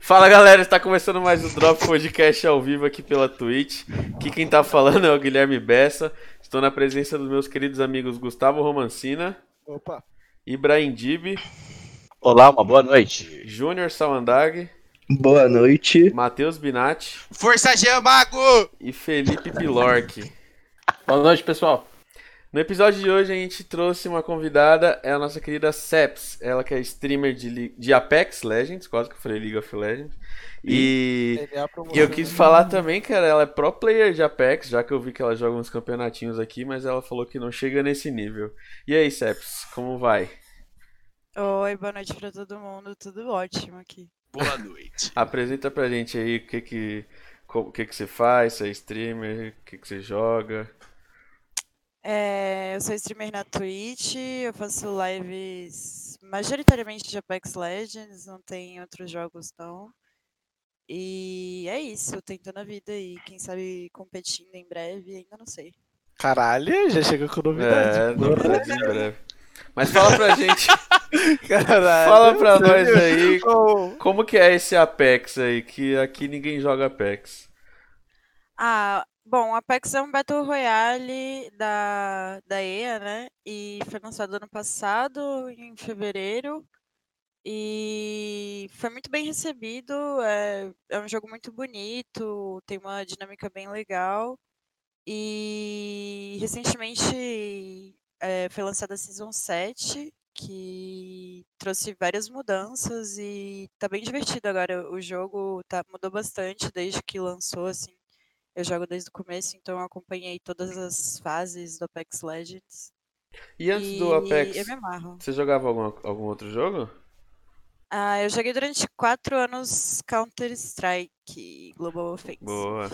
Fala galera, está começando mais o Drop Podcast ao vivo aqui pela Twitch. Aqui quem tá falando é o Guilherme Bessa. Estou na presença dos meus queridos amigos Gustavo Romancina. Opa. Ibrahim Dib. Olá, uma boa noite. Júnior Sawandag. Boa noite. Matheus Binatti. Força G, Mago! E Felipe Pilork. Boa noite, pessoal. No episódio de hoje a gente trouxe uma convidada, é a nossa querida Seps. Ela que é streamer de, de Apex Legends, quase que eu falei League of Legends. E, e eu quis falar também, cara, ela é pro player de Apex, já que eu vi que ela joga uns campeonatinhos aqui, mas ela falou que não chega nesse nível. E aí, Seps, como vai? Oi, boa noite pra todo mundo, tudo ótimo aqui. Boa noite. Apresenta pra gente aí o que que, o que, que você faz, você é streamer, o que, que você joga. É, eu sou streamer na Twitch, eu faço lives majoritariamente de Apex Legends, não tem outros jogos não. E é isso, tentando a vida e quem sabe competindo em breve, ainda não sei. Caralho, já chegou com novidade. É, novidade em breve. Mas fala pra gente. Caralho. Fala pra nós aí como que é esse Apex aí, que aqui ninguém joga Apex. Ah, Bom, Apex é um Battle Royale da, da EA, né? E foi lançado ano passado, em fevereiro. E foi muito bem recebido. É, é um jogo muito bonito, tem uma dinâmica bem legal. E recentemente é, foi lançada a Season 7, que trouxe várias mudanças e tá bem divertido agora. O jogo tá, mudou bastante desde que lançou, assim. Eu jogo desde o começo, então eu acompanhei todas as fases do Apex Legends. E antes e do Apex, eu me amarro. você jogava algum, algum outro jogo? Ah, eu joguei durante quatro anos Counter-Strike Global Offensive. Boa.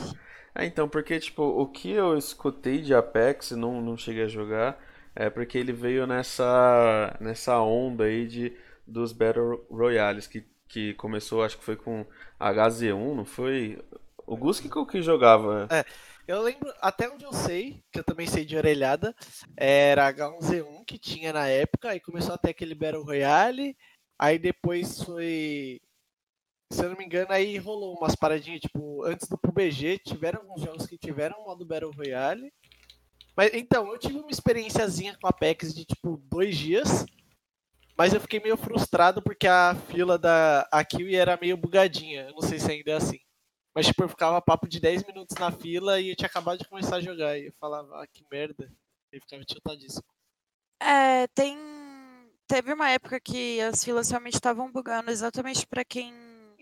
É, então, porque, tipo, o que eu escutei de Apex, não, não cheguei a jogar, é porque ele veio nessa, nessa onda aí de, dos Battle Royales, que, que começou, acho que foi com HZ1, não foi? O Gus que, que jogava. É, eu lembro, até onde eu sei, que eu também sei de orelhada, era H1Z1 que tinha na época, aí começou até aquele Battle Royale, aí depois foi. Se eu não me engano, aí rolou umas paradinhas, tipo, antes do PUBG, tiveram alguns jogos que tiveram modo Battle Royale. Mas então, eu tive uma experiênciazinha com a Apex de tipo dois dias. Mas eu fiquei meio frustrado porque a fila da a Kiwi era meio bugadinha. Eu não sei se ainda é assim. Mas, tipo, eu ficava papo de 10 minutos na fila e eu tinha acabado de começar a jogar. E eu falava, ah, que merda. E ficava tiltadíssimo. É, tem. Teve uma época que as filas realmente estavam bugando exatamente para quem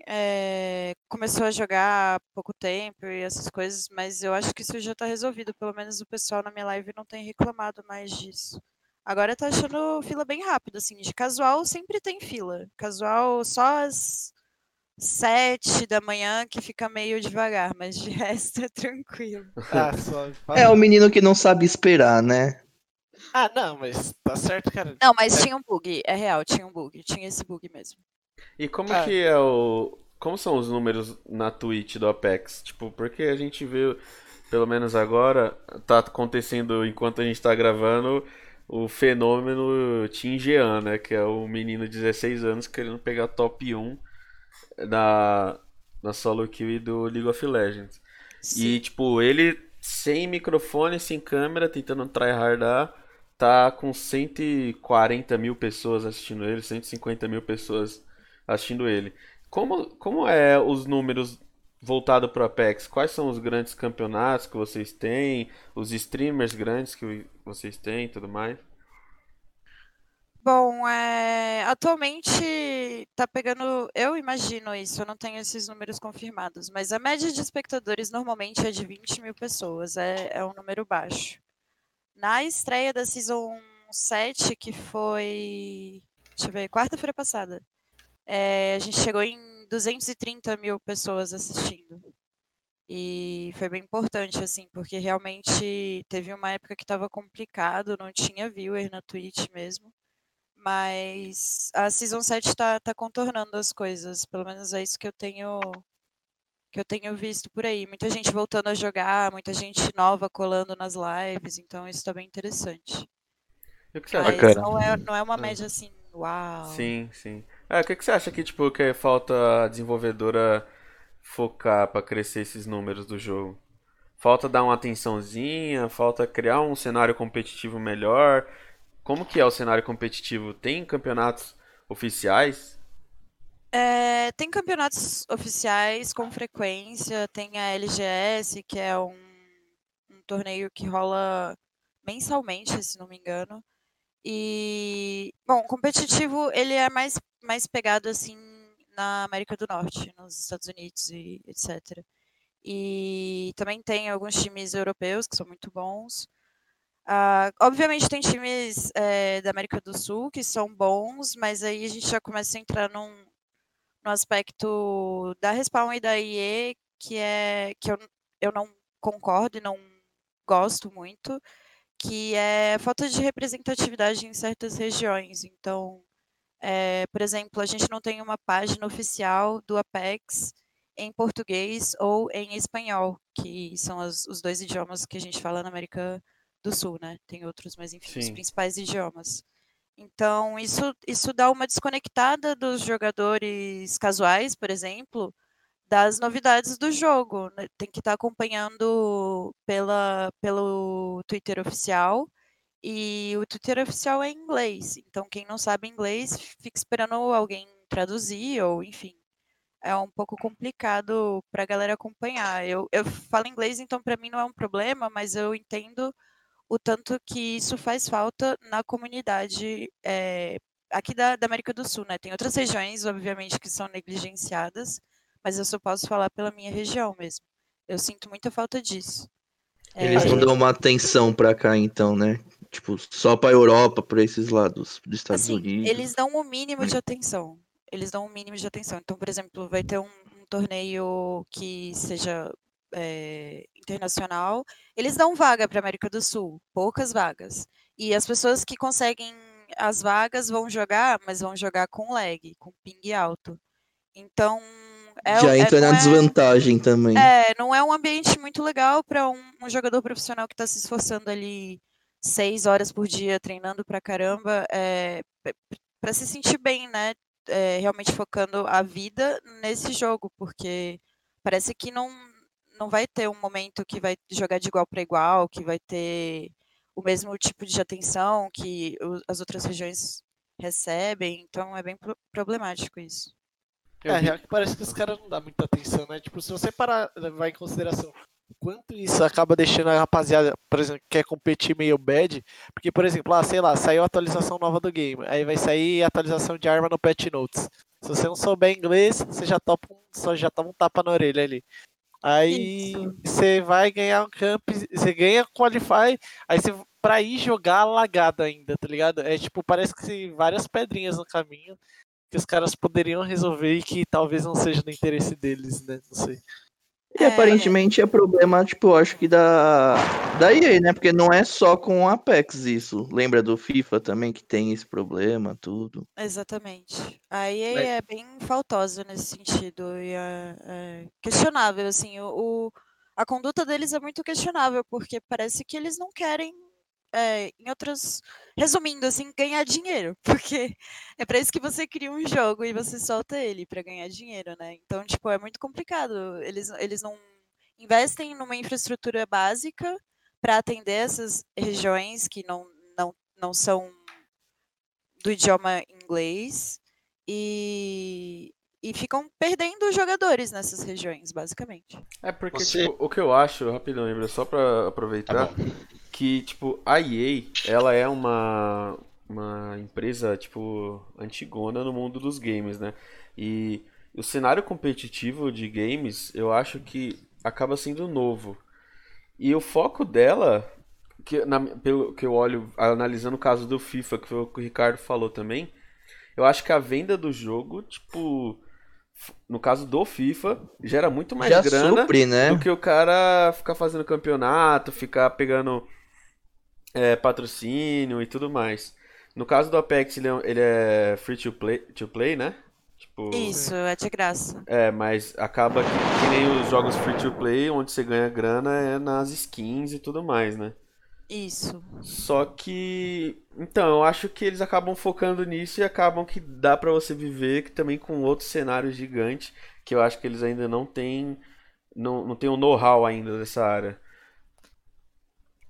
é, começou a jogar há pouco tempo e essas coisas, mas eu acho que isso já tá resolvido. Pelo menos o pessoal na minha live não tem reclamado mais disso. Agora tá achando fila bem rápido, assim. De casual sempre tem fila. Casual só as sete da manhã que fica meio devagar, mas de resto é tranquilo. Ah, só... É o menino que não sabe esperar, né? Ah, não, mas tá certo, cara. Não, mas é. tinha um bug, é real, tinha um bug, tinha esse bug mesmo. E como ah. que é o. Como são os números na Twitch do Apex? Tipo, porque a gente vê, pelo menos agora, tá acontecendo enquanto a gente tá gravando o fenômeno Tim Jean, né? Que é o menino de 16 anos querendo pegar top 1 na, na solo queue do League of Legends. Sim. E, tipo, ele sem microfone, sem câmera, tentando tryhardar, tá com 140 mil pessoas assistindo ele, 150 mil pessoas assistindo ele. Como, como é os números voltado para o Apex? Quais são os grandes campeonatos que vocês têm? Os streamers grandes que vocês têm e tudo mais? Bom, é, atualmente tá pegando, eu imagino isso, eu não tenho esses números confirmados, mas a média de espectadores normalmente é de 20 mil pessoas, é, é um número baixo. Na estreia da Season 7, que foi, deixa eu ver, quarta-feira passada, é, a gente chegou em 230 mil pessoas assistindo. E foi bem importante, assim, porque realmente teve uma época que estava complicado, não tinha viewer na Twitch mesmo. Mas a Season 7 tá, tá contornando as coisas. Pelo menos é isso que eu tenho que eu tenho visto por aí. Muita gente voltando a jogar, muita gente nova colando nas lives, então isso tá bem interessante. E o que você acha? Não é, não é uma média assim, uau. Sim, sim. É, o que, que você acha que, tipo, que falta a desenvolvedora focar pra crescer esses números do jogo? Falta dar uma atençãozinha, falta criar um cenário competitivo melhor. Como que é o cenário competitivo? Tem campeonatos oficiais? É, tem campeonatos oficiais com frequência, tem a LGS, que é um, um torneio que rola mensalmente, se não me engano. E, bom, competitivo ele é mais, mais pegado assim na América do Norte, nos Estados Unidos e etc. E também tem alguns times europeus que são muito bons. Uh, obviamente tem times é, da América do Sul que são bons, mas aí a gente já começa a entrar num, no aspecto da Respawn e da IE, que é que eu, eu não concordo e não gosto muito, que é falta de representatividade em certas regiões. Então, é, por exemplo, a gente não tem uma página oficial do Apex em português ou em espanhol, que são os, dois idiomas que a gente fala na América do Sul, né? Tem outros, mas enfim, Sim. os principais idiomas. Então, isso, isso dá uma desconectada dos jogadores casuais, por exemplo, das novidades do jogo. Né? Tem que estar tá acompanhando pela, pelo Twitter oficial. E o Twitter oficial é em inglês. Então, quem não sabe inglês, fica esperando alguém traduzir, ou enfim. É um pouco complicado para a galera acompanhar. Eu, eu falo inglês, então para mim não é um problema, mas eu entendo o tanto que isso faz falta na comunidade é, aqui da, da, América do Sul, né? Tem outras regiões, obviamente, que são negligenciadas, mas eu só posso falar pela minha região mesmo. Eu sinto muita falta disso. Eles é... não dão uma atenção para cá, então, né? Tipo, só para Europa, para esses lados dos Estados assim, Unidos. Eles dão o um mínimo de atenção. Eles dão um mínimo de atenção. Então, por exemplo, vai ter um, um torneio que seja é, internacional, eles dão vaga para a América do Sul, poucas vagas. E as pessoas que conseguem as vagas vão jogar, mas vão jogar com lag, com ping alto. Então. É, Já entra é, na é desvantagem também. É, não é um ambiente muito legal para um, um, jogador profissional que está se esforçando ali seis horas por dia, treinando pra caramba, é, para se sentir bem, né? É, realmente focando a vida nesse jogo, porque parece que não, não vai ter um momento que vai jogar de igual para igual, que vai ter o mesmo tipo de atenção que as outras regiões recebem, então é bem problemático isso. É, real que parece que os caras não dão muita atenção, né? Tipo, se você parar, levar em consideração quanto isso acaba deixando a rapaziada, por exemplo, que quer competir meio bad, porque, por exemplo, ah, sei lá, saiu a atualização nova do game, aí vai sair a atualização de arma no patch notes. Se você não souber inglês, você já topa um, só já toma um tapa na orelha ali. Aí você vai ganhar um camp, você ganha qualify, aí você pra ir jogar lagado ainda, tá ligado? É tipo, parece que várias pedrinhas no caminho que os caras poderiam resolver e que talvez não seja do interesse deles, né? Não sei. E é... aparentemente é problema, tipo, acho que da, da EA, né? Porque não é só com o Apex isso. Lembra do FIFA também que tem esse problema, tudo. Exatamente. A EA Mas... é bem faltosa nesse sentido. E é, é questionável, assim. O, o, a conduta deles é muito questionável, porque parece que eles não querem é, em outras. Resumindo, assim, ganhar dinheiro. Porque é para isso que você cria um jogo e você solta ele para ganhar dinheiro, né? Então, tipo, é muito complicado. Eles, eles não investem numa infraestrutura básica para atender essas regiões que não, não, não são do idioma inglês e, e ficam perdendo jogadores nessas regiões, basicamente. É porque, Você... tipo, o que eu acho, rapidão, lembra, só para aproveitar, tá que, tipo, a EA, ela é uma, uma empresa, tipo, antigona no mundo dos games, né? E o cenário competitivo de games, eu acho que acaba sendo novo. E o foco dela, que, na, pelo que eu olho, analisando o caso do FIFA, que foi o que o Ricardo falou também, eu acho que a venda do jogo, tipo, no caso do FIFA, gera muito mais Já grana supre, né? do que o cara ficar fazendo campeonato, ficar pegando é, patrocínio e tudo mais. No caso do Apex, ele é, ele é free to play, to play, né? Tipo, Isso, é de graça. É, mas acaba que, que nem os jogos free to play, onde você ganha grana é nas skins e tudo mais, né? Isso. Só que. Então, eu acho que eles acabam focando nisso e acabam que dá pra você viver que também com outros cenários gigantes que eu acho que eles ainda não têm. Não, não tem o know-how ainda dessa área.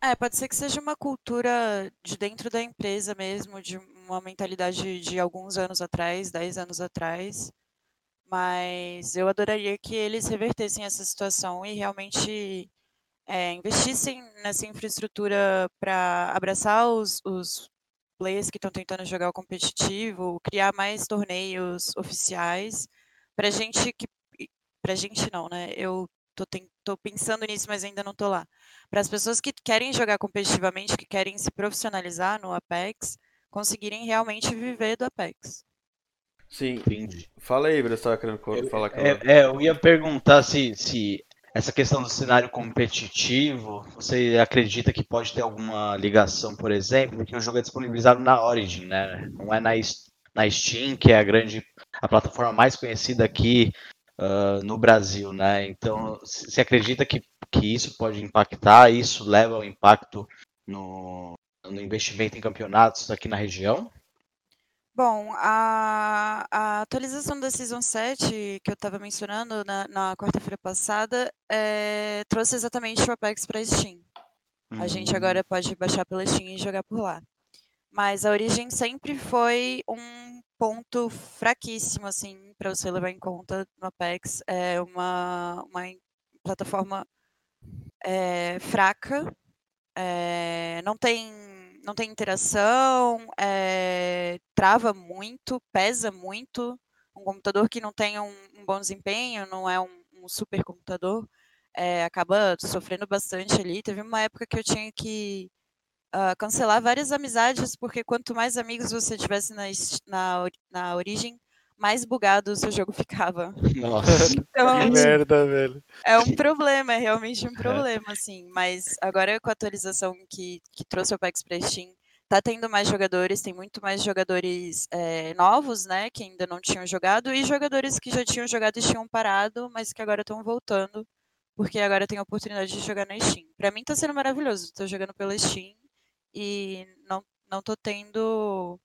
É, pode ser que seja uma cultura de dentro da empresa mesmo, de uma mentalidade de alguns anos atrás, 10 anos atrás. Mas eu adoraria que eles revertessem essa situação e realmente é, investissem nessa infraestrutura para abraçar os, os players que estão tentando jogar o competitivo, criar mais torneios oficiais, para gente que. Pra gente não, né? Eu tô, tô pensando nisso, mas ainda não tô lá. Para as pessoas que querem jogar competitivamente, que querem se profissionalizar no Apex, conseguirem realmente viver do Apex. Sim. Entendi. Fala aí, Bruno, você tava querendo co- falar que É, é, eu ia perguntar se, se essa questão do cenário competitivo, você acredita que pode ter alguma ligação, por exemplo, porque o jogo é disponibilizado na Origin, né? Não é na, na Steam, que é a grande, a plataforma mais conhecida aqui ah, no Brasil, né? Então, você acredita que, que isso pode impactar? Isso leva ao impacto no, no investimento em campeonatos aqui na região? Bom, a, a atualização da Season 7, que eu estava mencionando na, na quarta-feira passada, é, trouxe exatamente o Apex para Steam. A gente agora pode baixar pela Steam e jogar por lá. Mas a Origin sempre foi um ponto fraquíssimo, assim, para você levar em conta no Apex. É uma, uma plataforma é, fraca, é, não tem não tem interação, é, trava muito, pesa muito. Um computador que não tem um, um bom desempenho, não é um, um super computador, é, acaba sofrendo bastante ali. Teve uma época que eu tinha que ah, cancelar várias amizades, porque quanto mais amigos você tivesse na, na, na origem, mais bugado o seu jogo ficava. Nossa. Então, Que merda, velho. é um problema, é realmente um problema, assim. Mas agora com a atualização que, que trouxe o Apex pra Steam, tá tendo mais jogadores, tem muito mais jogadores eh, novos, né, que ainda não tinham jogado, e jogadores que já tinham jogado e tinham parado, mas que agora estão voltando, porque agora tem a oportunidade de jogar na Steam. Pra mim tá sendo maravilhoso, tô jogando pela Steam e não, não tô tendo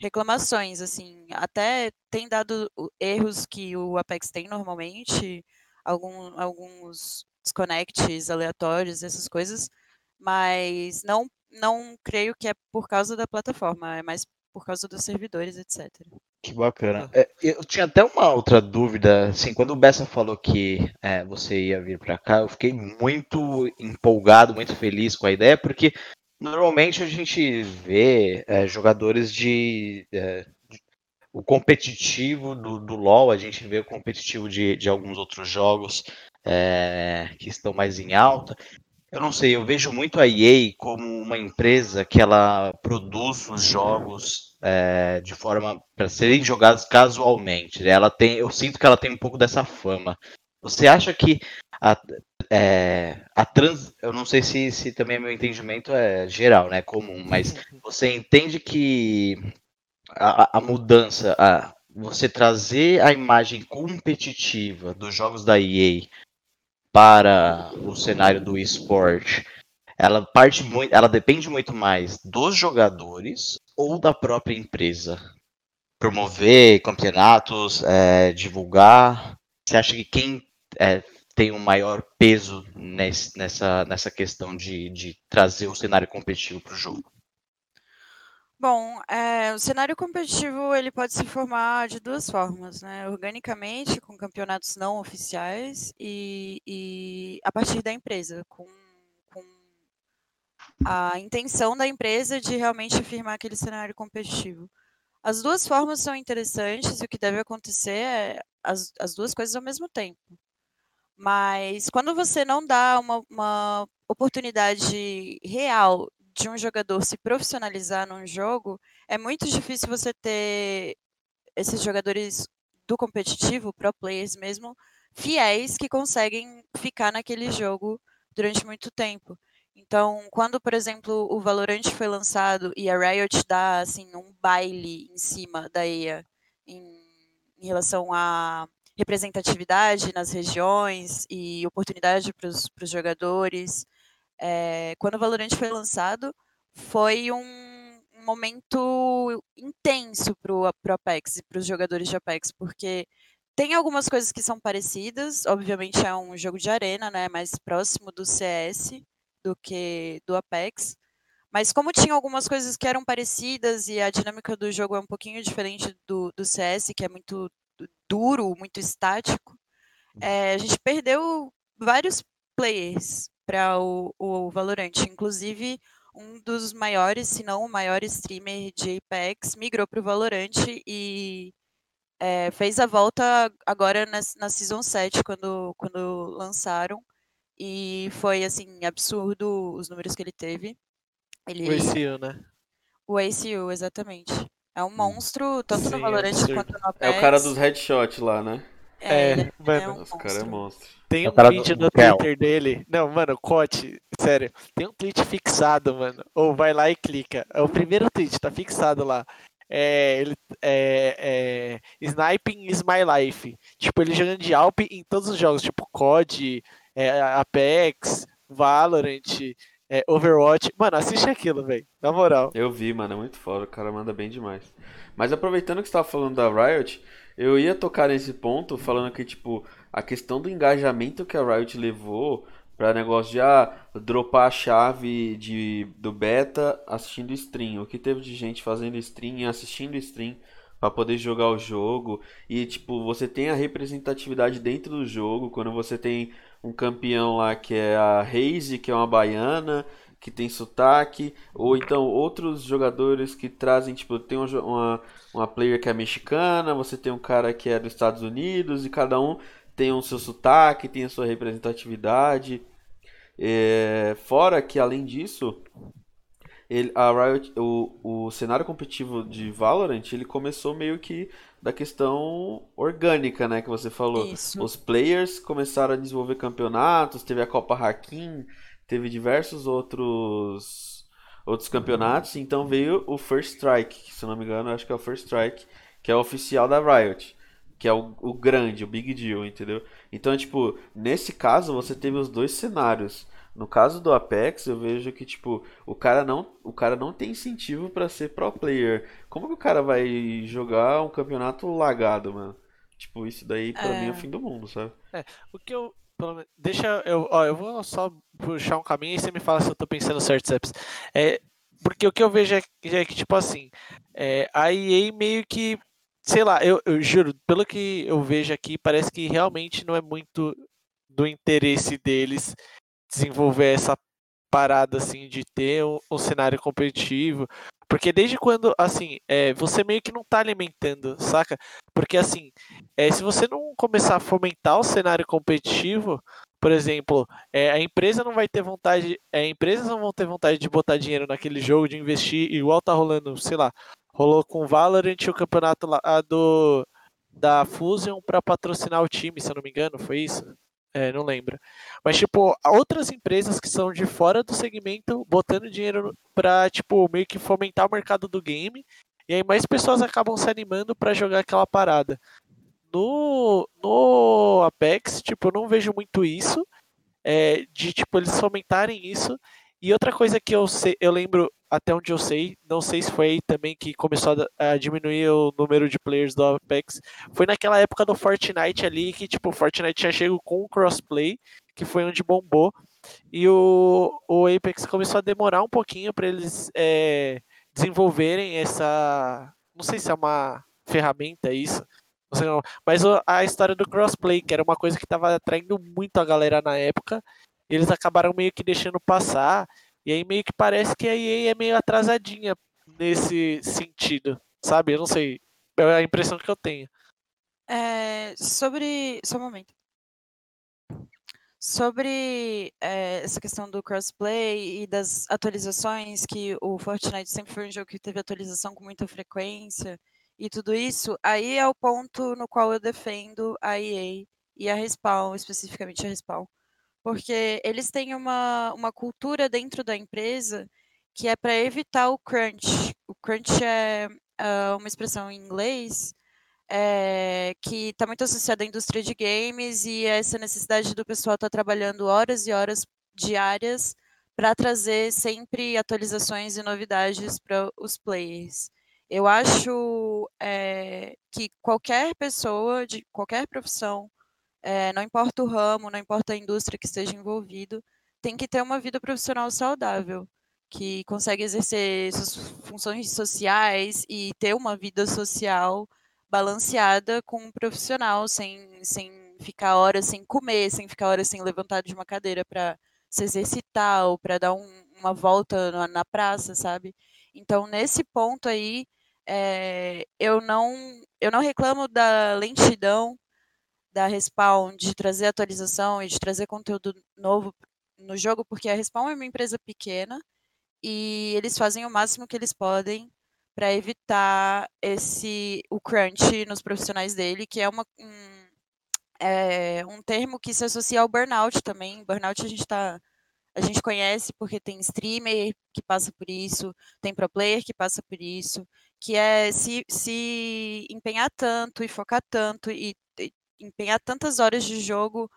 reclamações, assim. Até tem dado erros que o Apex tem normalmente, algum, alguns desconects aleatórios, essas coisas, mas não, não creio que é por causa da plataforma, é mais por causa dos servidores, etc. Que bacana. É, eu tinha até uma outra dúvida, assim, quando o Bessa falou que é, você ia vir para cá, eu fiquei muito empolgado, muito feliz com a ideia, porque normalmente a gente vê é, jogadores de, é, o competitivo do, do LoL, a gente vê o competitivo de, de alguns outros jogos é, que estão mais em alta. Eu não sei, eu vejo muito a EA como uma empresa que ela produz os jogos é, de forma para serem jogados casualmente. né? Ela tem, eu sinto que ela tem um pouco dessa fama. Você acha que a, é, a trans, eu não sei se, se também meu entendimento é geral, né, comum, mas você entende que a, a mudança, a, você trazer a imagem competitiva dos jogos da EA para o cenário do esporte, ela parte muito, ela depende muito mais dos jogadores ou da própria empresa. Promover campeonatos, é, divulgar. Você acha que quem é, tem o maior peso nesse- nessa, nessa questão de, de trazer o cenário competitivo para o jogo? Bom, eh, o cenário competitivo ele pode se formar de duas formas, né? Organicamente, com campeonatos não oficiais, e, e a partir da empresa, com, com a intenção da empresa de realmente afirmar aquele cenário competitivo. As duas formas são interessantes e o que deve acontecer é as, as duas coisas ao mesmo tempo. Mas quando você não dá uma, uma oportunidade real de um jogador se profissionalizar num jogo, é muito difícil você ter esses jogadores do competitivo, pro players mesmo, fiéis que conseguem ficar naquele jogo durante muito tempo. Então, quando, por exemplo, o Valorant foi lançado e a Riot dá assim um baile em cima da EA em, em relação à representatividade nas regiões e oportunidade para os jogadores, É, quando o Valorant foi lançado, foi um momento intenso para o Apex e para os jogadores de Apex, porque tem algumas coisas que são parecidas, obviamente é um jogo de arena, né, mais próximo do CS do que do Apex, mas como tinha algumas coisas que eram parecidas e a dinâmica do jogo é um pouquinho diferente do, do CS, que é muito duro, muito estático, é, a gente perdeu vários players para o, o Valorant. Inclusive, um dos maiores, se não o maior streamer de Apex, migrou para o Valorant e é, fez a volta agora na, na Season 7, quando, quando lançaram. E foi, assim, absurdo os números que ele teve. Ele... O ACU, né? O ACU, exatamente. É um monstro, tanto Sim, no Valorant absurdo. quanto no Apex. É o cara dos headshots lá, né? É, ele mano. um Os cara é monstro. Tem É um o cara tweet do no. Twitter dele. Não, mano, Cote, sério. Tem um tweet fixado, mano. Ou vai lá e clica. É o primeiro tweet, tá fixado lá. É, ele, é, é, Sniping is my life. Tipo, ele jogando de Alp em todos os jogos, tipo COD, é, Apex, Valorant, é, Overwatch. Mano, assiste aquilo, velho. Na moral. Eu vi, mano, é muito foda, o cara manda bem demais. Mas aproveitando que você tava falando da Riot, eu ia tocar nesse ponto falando que, tipo, a questão do engajamento que a Riot levou pra negócio de, ah, dropar a chave de, do beta assistindo stream. O que teve de gente fazendo stream e assistindo stream pra poder jogar o jogo. E, tipo, você tem a representatividade dentro do jogo, quando você tem um campeão lá que é a Raze, que é uma baiana, que tem sotaque, ou então outros jogadores que trazem, tipo, tem um uma, uma player que é mexicana, você tem um cara que é dos Estados Unidos, e cada um tem o seu sotaque, tem a sua representatividade. É, fora que, além disso, ele, a Riot, o, o cenário competitivo de Valorant, ele começou meio que da questão orgânica, né, que você falou. Isso. Os players começaram a desenvolver campeonatos, teve a Copa Hakim, teve diversos outros outros campeonatos, então veio o First Strike, que, se não me engano, acho que é o First Strike, que é o oficial da Riot, que é o, o grande, o big deal, entendeu? Então, tipo, nesse caso você teve os dois cenários. No caso do Apex, eu vejo que tipo, o cara não, o cara não tem incentivo pra ser pro player. Como que o cara vai jogar um campeonato lagado, mano? Tipo, isso daí pra mim é o É. fim do mundo, sabe? O que eu. Deixa eu. Ó, eu vou só puxar um caminho e você me fala se eu tô pensando certo, Ceps. É, porque o que eu vejo é, que- é que, tipo assim, é, a EA meio que. Sei lá, eu, eu juro, pelo que eu vejo aqui, parece que realmente não é muito do interesse deles desenvolver essa parada assim de ter um, um cenário competitivo. Porque desde quando, assim, é, você meio que não tá alimentando, saca? Porque assim, é, se você não começar a fomentar o cenário competitivo, por exemplo, é, a empresa não vai ter vontade, é, empresas não vão ter vontade de botar dinheiro naquele jogo, de investir, igual tá rolando, sei lá, rolou com o Valorant o campeonato lá do da Fusion para patrocinar o time, se eu não me engano, foi isso? É, não lembro. Mas, tipo, outras empresas que são de fora do segmento botando dinheiro pra, tipo, meio que fomentar o mercado do game. E aí mais pessoas acabam se animando pra jogar aquela parada. No, no Apex, tipo, eu não vejo muito isso. é, de, tipo, eles fomentarem isso. E outra coisa que eu sei, eu lembro até onde eu sei, não sei se foi aí também que começou a, a diminuir o número de players do Apex, foi naquela época do Fortnite ali, que tipo, o Fortnite tinha chego com o crossplay, que foi onde bombou, e o, o Apex começou a demorar um pouquinho para eles é, desenvolverem essa, não sei se é uma ferramenta isso, mas a história do crossplay, que era uma coisa que estava atraindo muito a galera na época, eles acabaram meio que deixando passar, e aí meio que parece que a EA é meio atrasadinha nesse sentido, sabe? Eu não sei, é a impressão que eu tenho. É, sobre. Só um momento. Sobre é, essa questão do crossplay e das atualizações, que o Fortnite sempre foi um jogo que teve atualização com muita frequência e tudo isso, aí é o ponto no qual eu defendo a EA e a Respawn, especificamente a Respawn. Porque eles têm uma, uma cultura dentro da empresa que é para evitar o crunch. O crunch é ah, uma expressão em inglês é, que está muito associada à indústria de games e essa necessidade do pessoal estar trabalhando horas e horas diárias para trazer sempre atualizações e novidades para os players. Eu acho é, que qualquer pessoa de qualquer profissão, é, não importa o ramo, não importa a indústria que esteja envolvido, tem que ter uma vida profissional saudável, que consegue exercer suas funções sociais e ter uma vida social balanceada com um profissional, sem, sem ficar horas sem comer, sem ficar horas sem levantar de uma cadeira para se exercitar ou para dar um, uma volta na, na, praça, sabe? Então, nesse ponto aí, é, eu, não, eu não reclamo da lentidão da Respawn de trazer atualização e de trazer conteúdo novo no jogo, porque a Respawn é uma empresa pequena e eles fazem o máximo que eles podem para evitar esse o crunch nos profissionais dele, que é uma, um, é um termo que se associa ao burnout também. Burnout a gente tá a gente conhece porque tem streamer que passa por isso, tem pro player que passa por isso, que é se, se empenhar tanto e focar tanto e, empenhar tantas horas de jogo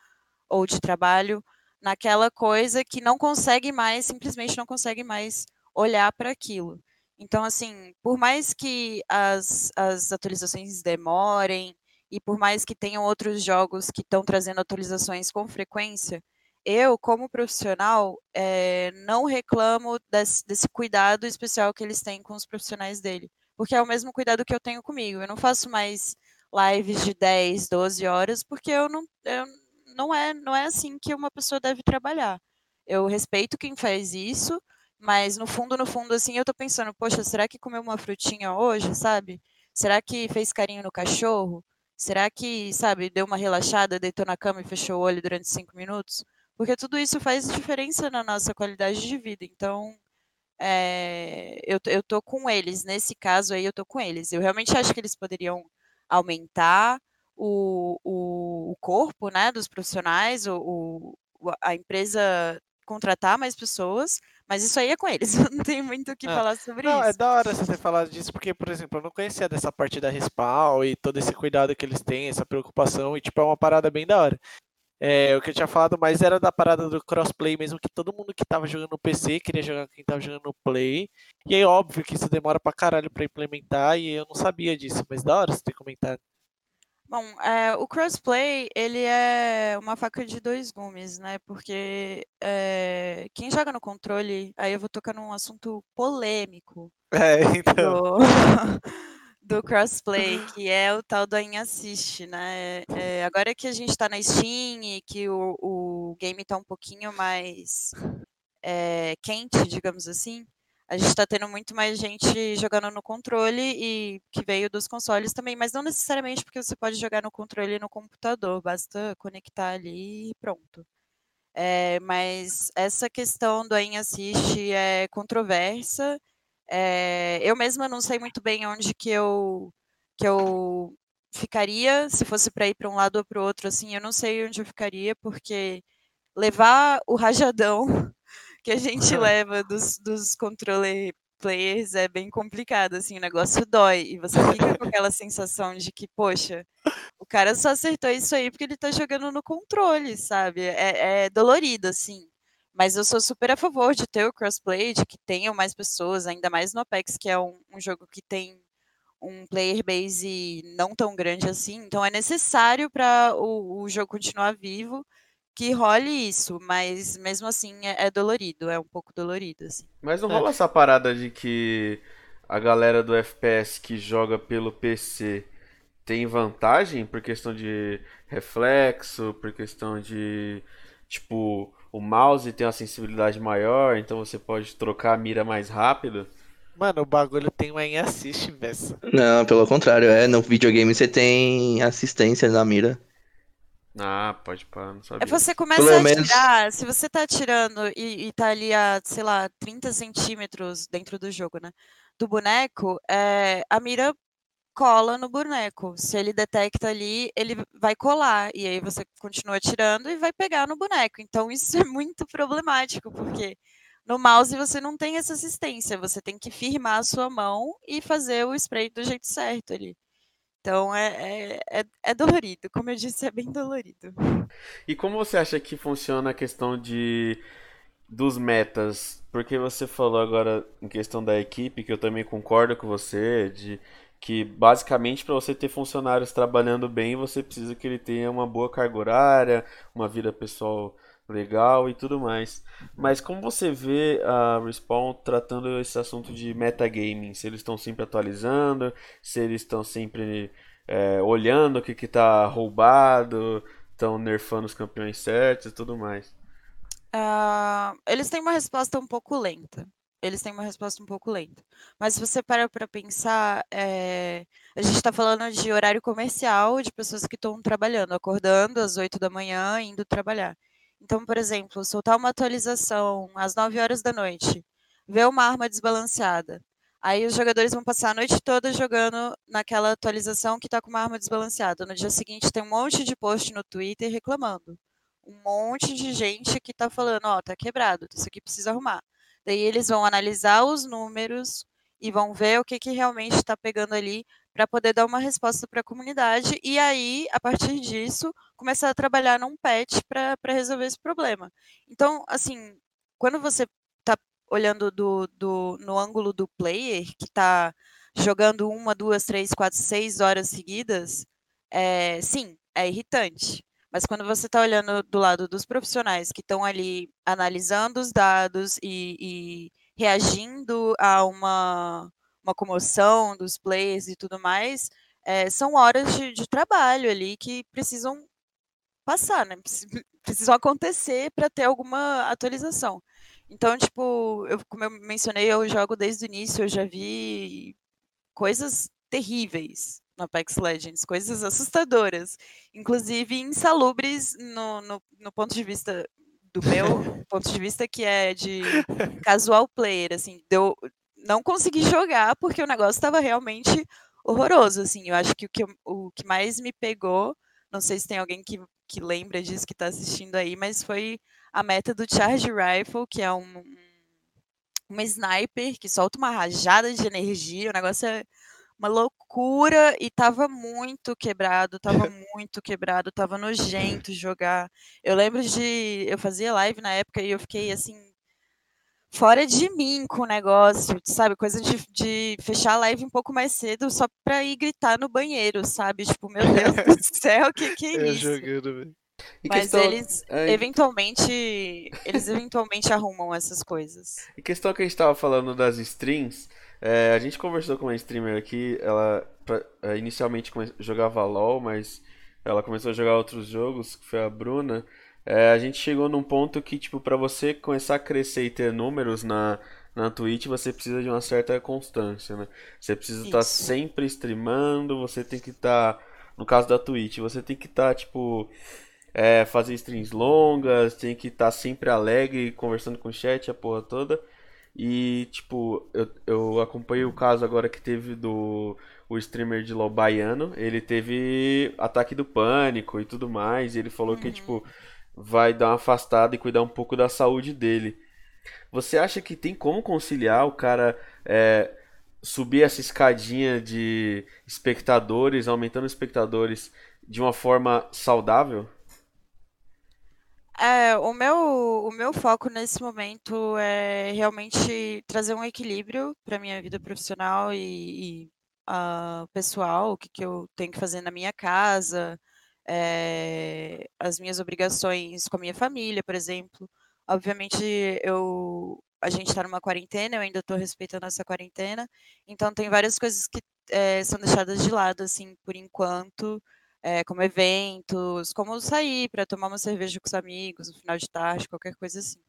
ou de trabalho naquela coisa que não consegue mais, simplesmente não consegue mais olhar para aquilo. Então, assim, por mais que as, as atualizações demorem e por mais que tenham outros jogos que estão trazendo atualizações com frequência, eu, como profissional, é, não reclamo desse, desse, cuidado especial que eles têm com os profissionais dele, porque é o mesmo cuidado que eu tenho comigo. Eu não faço mais lives de 10, 12 horas, porque eu não, eu, não, é, não é assim que uma pessoa deve trabalhar. Eu respeito quem faz isso, mas no fundo, no fundo, assim, eu tô pensando, poxa, será que comeu uma frutinha hoje, sabe? Será que fez carinho no cachorro? Será que, sabe, deu uma relaxada, deitou na cama e fechou o olho durante cinco minutos? Porque tudo isso faz diferença na nossa qualidade de vida. Então, é, eu, eu tô com eles. Nesse caso aí, eu tô com eles. Eu realmente acho que eles poderiam aumentar o, o, o corpo né, dos profissionais, o, o, a empresa contratar mais pessoas, mas isso aí é com eles, não tem muito o que ah, falar sobre não, isso. É da hora você falado disso, porque, por exemplo, eu não conhecia dessa parte da Respawn e todo esse cuidado que eles têm, essa preocupação, e tipo, é uma parada bem da hora. É, o que eu tinha falado mais era da parada do crossplay mesmo, que todo mundo que tava jogando no PC queria jogar com quem tava jogando no Play. E aí, óbvio que isso demora pra caralho pra implementar, e eu não sabia disso, mas da hora você ter comentado. Bom, é, o crossplay, ele é uma faca de dois gumes, né? Porque é, quem joga no controle, aí eu vou tocar num assunto polêmico. É, então. Do, do crossplay, que é o tal do In Assist, né? É, agora que a gente tá na Steam e que o, o game tá um pouquinho mais é, quente, digamos assim, a gente está tendo muito mais gente jogando no controle e que veio dos consoles também, mas não necessariamente porque você pode jogar no controle no computador, basta conectar ali e pronto. É, mas essa questão do AIM Assist é controversa. É, eu mesma não sei muito bem onde que eu, que eu ficaria, se fosse para ir para um lado ou para o outro, assim, eu não sei onde eu ficaria, porque levar o rajadão que a gente leva dos, dos controle players é bem complicado, assim, o negócio dói. E você fica com aquela sensação de que, poxa, o cara só acertou isso aí porque ele tá jogando no controle, sabe? É, é dolorido, assim. Mas eu sou super a favor de ter o crossplay, de que tenham mais pessoas, ainda mais no Apex, que é um, um jogo que tem um player base não tão grande assim. Então é necessário para o, o jogo continuar vivo que role isso, mas mesmo assim é, é dolorido, é um pouco dolorido, assim. Mas não rola é. essa parada de que a galera do FPS que joga pelo PC tem vantagem por questão de reflexo, por questão de tipo o mouse tem uma sensibilidade maior, então você pode trocar a mira mais rápido. Mano, o bagulho tem um em assist, velho. Não, pelo contrário, é no videogame você tem assistência na mira. Ah, pode parar, não sabia. É você começa Pelo a atirar, menos... se você tá atirando e, e tá ali a, sei lá, 30 centímetros dentro do jogo, né? Do boneco, é, a mira cola no boneco. Se ele detecta ali, ele vai colar. E aí você continua atirando e vai pegar no boneco. Então isso é muito problemático, porque no mouse você não tem essa assistência. Você tem que firmar a sua mão e fazer o spray do jeito certo ali. Então é, é, é, é, dolorido, como eu disse, é bem dolorido. E como você acha que funciona a questão de dos metas, porque você falou agora em questão da equipe, que eu também concordo com você, de que basicamente para você ter funcionários trabalhando bem, você precisa que ele tenha uma boa carga horária, uma vida pessoal legal e tudo mais. Mas como você vê a Respawn tratando esse assunto de metagaming? Se eles estão sempre atualizando, se eles estão sempre é, olhando o que está roubado, estão nerfando os campeões certos e tudo mais. Uh, eles têm uma resposta um pouco lenta. Eles têm uma resposta um pouco lenta. Mas se você para para pensar, é... a gente está falando de horário comercial de pessoas que estão trabalhando, acordando às 8 da manhã, indo trabalhar. Então, por exemplo, soltar uma atualização às 9 horas da noite, ver uma arma desbalanceada. Aí os jogadores vão passar a noite toda jogando naquela atualização que está com uma arma desbalanceada. No dia seguinte tem um monte de post no Twitter reclamando. Um monte de gente que está falando, ó, oh, tá quebrado, isso aqui precisa arrumar. Daí eles vão analisar os números e vão ver o que, que realmente está pegando ali para poder dar uma resposta para a comunidade e aí, a partir disso, começar a trabalhar num patch para resolver esse problema. Então, assim, quando você está olhando do, do, no ângulo do player, que está jogando uma, duas, três, quatro, seis horas seguidas, é, sim, é irritante. Mas quando você está olhando do lado dos profissionais que estão ali analisando os dados e, e reagindo a uma uma comoção dos players e tudo mais, é, são horas de, de, trabalho ali que precisam passar, né? Precisam acontecer para ter alguma atualização. Então, tipo, eu, como eu mencionei, eu jogo desde o início, eu já vi coisas terríveis no Apex Legends, coisas assustadoras, inclusive insalubres no, no, no ponto de vista do meu ponto de vista que é de casual player, assim, deu, não consegui jogar porque o negócio estava realmente horroroso, assim. Eu acho que o que, o que mais me pegou, não sei se tem alguém que, que lembra disso, que está assistindo aí, mas foi a meta do Charge Rifle, que é um, uma sniper que solta uma rajada de energia, o negócio é uma loucura e tava muito quebrado, tava muito quebrado, tava nojento jogar. Eu lembro de eu fazia live na época e eu fiquei assim fora de mim com o negócio, sabe? Coisa de, de fechar a live um pouco mais cedo só pra ir gritar no banheiro, sabe? Tipo, meu Deus do céu, o que, que é isso? jogando, velho. Mas questão... eles eventualmente eles eventualmente arrumam essas coisas. E questão que a gente tava falando das streams, é, a gente conversou com uma streamer aqui, ela pra, é, inicialmente jogava LOL, mas ela começou a jogar outros jogos, que foi a Bruna. É, a gente chegou num ponto que, tipo, para você começar a crescer e ter números na, na Twitch, você precisa de uma certa constância, né? Você precisa estar tá sempre streamando, você tem que estar. Tá, no caso da Twitch, você tem que estar, tá, tipo. É, fazer streams longas, tem que estar tá sempre alegre, conversando com o chat, a porra toda. E, tipo, eu, eu acompanhei o caso agora que teve do o streamer de LoL baiano. Ele teve ataque do pânico e tudo mais. E ele falou uhum. que, tipo, vai dar uma afastada e cuidar um pouco da saúde dele. Você acha que tem como conciliar o cara é, subir essa escadinha de espectadores, aumentando espectadores de uma forma saudável? É, o meu, o meu foco nesse momento é realmente trazer um equilíbrio para minha vida profissional e, e uh, pessoal, o que, que eu tenho que fazer na minha casa, é, as minhas obrigações com a minha família, por exemplo. Obviamente, eu, a gente está numa quarentena, eu ainda estou respeitando essa quarentena, então tem várias coisas que é, são deixadas de lado, assim, por enquanto, é, como eventos, como sair para tomar uma cerveja com os amigos no final de tarde, qualquer coisa assim.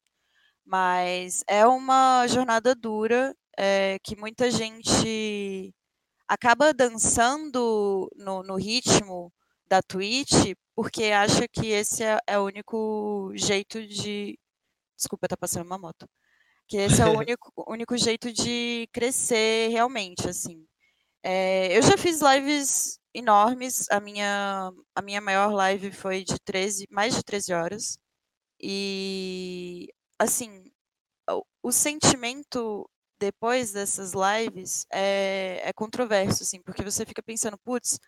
Mas é uma jornada dura é, que muita gente acaba dançando no, no ritmo da Twitch, porque acha que esse é, é o único jeito de. Desculpa, tá passando uma moto. Que esse é o único, único jeito de crescer realmente, assim. É, eu já fiz lives enormes. A minha, a minha maior live foi de 13, mais de 13 horas. E, assim, o, o sentimento depois dessas lives é, é controverso, assim, porque você fica pensando, putz,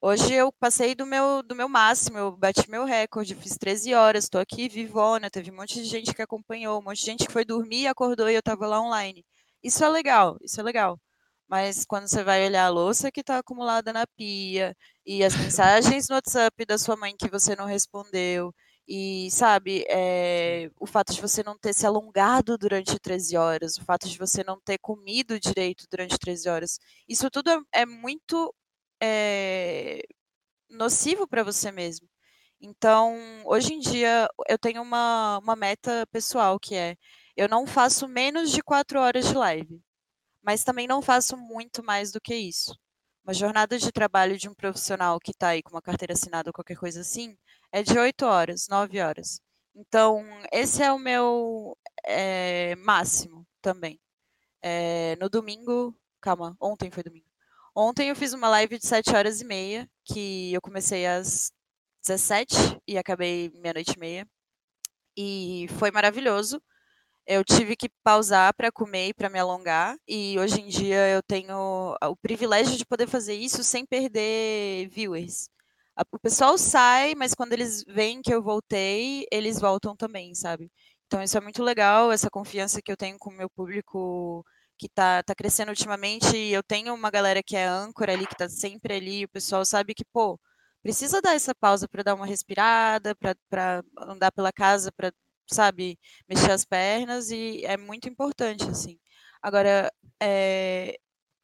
Hoje eu passei do meu, do meu máximo, eu bati meu recorde, fiz 13 horas, estou aqui vivona, teve um monte de gente que acompanhou, um monte de gente que foi dormir, acordou e eu estava lá online. Isso é legal, isso é legal. Mas quando você vai olhar a louça que está acumulada na pia, e as mensagens no WhatsApp da sua mãe que você não respondeu, e, sabe, é, o fato de você não ter se alongado durante 13 horas, o fato de você não ter comido direito durante 13 horas, isso tudo é, é muito é, nocivo para você mesmo. Então, hoje em dia, eu tenho uma, uma meta pessoal que é: eu não faço menos de 4 horas de live, mas também não faço muito mais do que isso. Uma jornada de trabalho de um profissional que está aí com uma carteira assinada ou qualquer coisa assim é de 8 horas, 9 horas. Então, esse é o meu é, máximo também. É, no domingo, calma, ontem foi domingo. Ontem eu fiz uma live de 7 horas e meia, que eu comecei às 17 e acabei meia-noite e meia. E foi maravilhoso. Eu tive que pausar para comer e para me alongar, e hoje em dia eu tenho o privilégio de poder fazer isso sem perder viewers. O pessoal sai, mas quando eles veem que eu voltei, eles voltam também, sabe? Então isso é muito legal, essa confiança que eu tenho com o meu público que está tá crescendo ultimamente. Eu tenho uma galera que é âncora ali, que está sempre ali. O pessoal sabe que, pô, precisa dar essa pausa para dar uma respirada, para andar pela casa, para, sabe, mexer as pernas. E é muito importante, assim. Agora, é,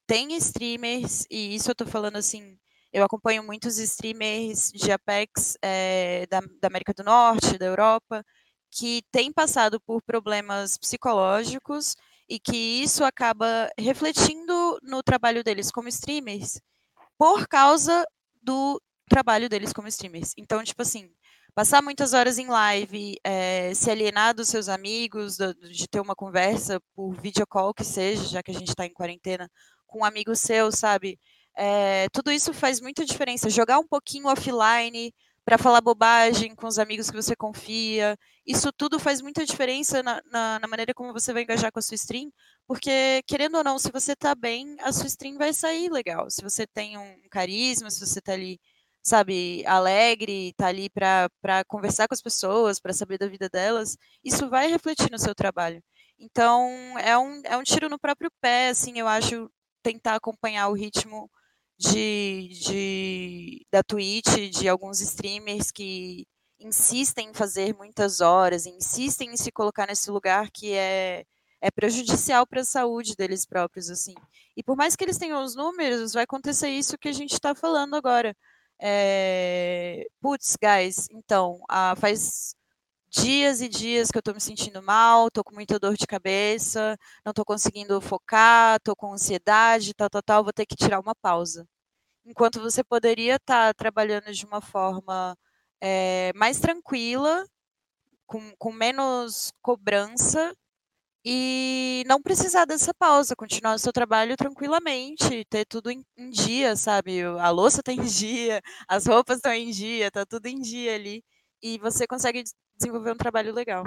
tem streamers, e isso eu estou falando assim. Eu acompanho muitos streamers de Apex é, da, da América do Norte, da Europa, que têm passado por problemas psicológicos e que isso acaba refletindo no trabalho deles como streamers por causa do trabalho deles como streamers. Então, tipo assim, passar muitas horas em live, é, se alienar dos seus amigos, do, de ter uma conversa por videocall que seja, já que a gente está em quarentena, com um amigo seu, sabe? É, tudo isso faz muita diferença. Jogar um pouquinho offline, para falar bobagem com os amigos que você confia. Isso tudo faz muita diferença na, na, na, maneira como você vai engajar com a sua stream, porque, querendo ou não, se você tá bem, a sua stream vai sair legal. Se você tem um carisma, se você tá ali, sabe, alegre, tá ali para conversar com as pessoas, para saber da vida delas, isso vai refletir no seu trabalho. Então, é um, é um tiro no próprio pé, assim, eu acho, tentar acompanhar o ritmo de, de, da Twitch, de alguns streamers que insistem em fazer muitas horas, insistem em se colocar nesse lugar que é, é prejudicial para a saúde deles próprios, assim. E por mais que eles tenham os números, vai acontecer isso que a gente está falando agora. É... Putz, guys, então, ah, faz dias e dias que eu estou me sentindo mal, estou com muita dor de cabeça, não estou conseguindo focar, estou com ansiedade, tal, tal, tal, vou ter que tirar uma pausa. Enquanto você poderia estar tá trabalhando de uma forma é, mais tranquila, com, com menos cobrança, e não precisar dessa pausa, continuar o seu trabalho tranquilamente, ter tudo em, em, dia, sabe? A louça está em dia, as roupas estão em dia, tá tudo em dia ali. E você consegue desenvolver um trabalho legal.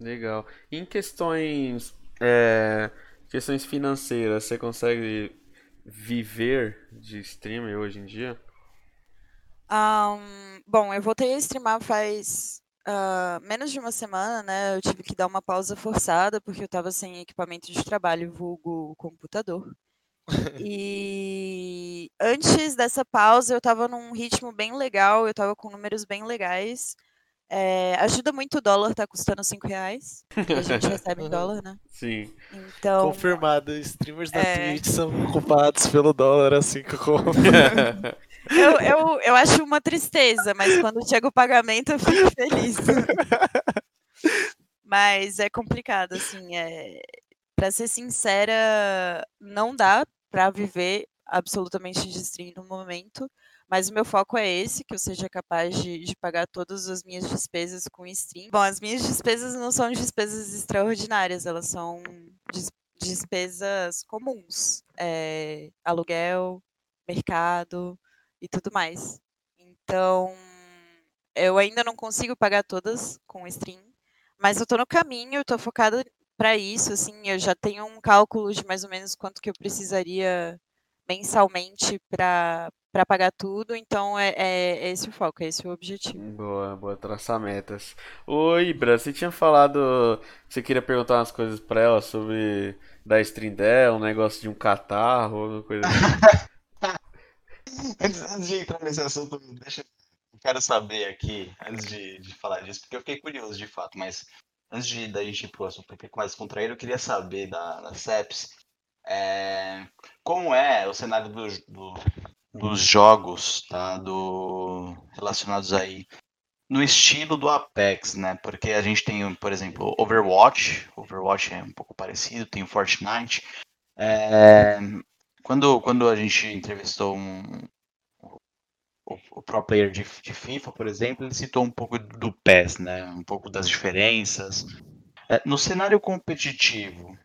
Legal. Em questões, é, questões financeiras, você consegue viver de streamer hoje em dia? Um, bom, eu voltei a streamar faz uh, menos de uma semana, né? Eu tive que dar uma pausa forçada porque eu estava sem equipamento de trabalho, vulgo computador. e antes dessa pausa eu estava num ritmo bem legal, eu estava com números bem legais. É, ajuda muito o dólar tá custando 5 reais. A gente recebe em dólar, né? Sim. Então. Confirmado, streamers da é... Twitch são culpados pelo dólar assim que eu eu, eu, eu acho uma tristeza, mas quando chega o pagamento eu fico feliz. mas é complicado, assim. É... Pra ser sincera, não dá pra viver absolutamente de stream no momento. Mas o meu foco é esse, que eu seja capaz de, de pagar todas as minhas despesas com stream. Bom, as minhas despesas não são despesas extraordinárias, elas são des despesas comuns. É, aluguel, mercado e tudo mais. Então, eu ainda não consigo pagar todas com stream, mas eu tô no caminho, eu tô focada para isso, assim, eu já tenho um cálculo de mais ou menos quanto que eu precisaria mensalmente para para pagar tudo, então é, é, é esse o foco, é esse o objetivo. Boa, boa, traçar metas. Oi, Ibra, você tinha falado que você queria perguntar umas coisas pra ela sobre da stream dela, um negócio de um catarro, alguma coisa assim. Antes, de entrar nesse assunto, deixa, eu quero saber aqui, antes de, de falar disso, porque eu fiquei curioso de fato, mas antes de da gente ir pro assunto pouco mais contraído, eu queria saber da, da CEPS, é, como é o cenário do, do, dos jogos, tá? Do, relacionados aí no estilo do Apex, né? Porque a gente tem, por exemplo, Overwatch. Overwatch é um pouco parecido, tem o Fortnite. É, quando, quando a gente entrevistou um, o, o pro player de, de, FIFA, por exemplo, ele citou um pouco do PES, né? Um pouco das diferenças. É, no cenário competitivo,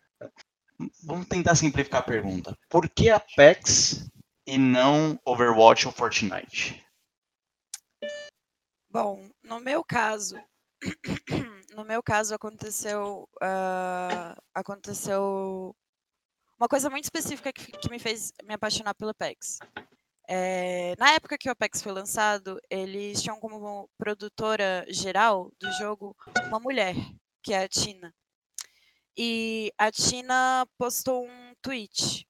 vamos tentar simplificar a pergunta. Por que Apex e não Overwatch ou Fortnite? Bom, no meu caso, no meu caso aconteceu uh, aconteceu uma coisa muito específica que, que, me fez me apaixonar pelo Apex. É, na época que o Apex foi lançado, eles tinham como produtora geral do jogo uma mulher, que é a Tina. E a Tina postou um tweet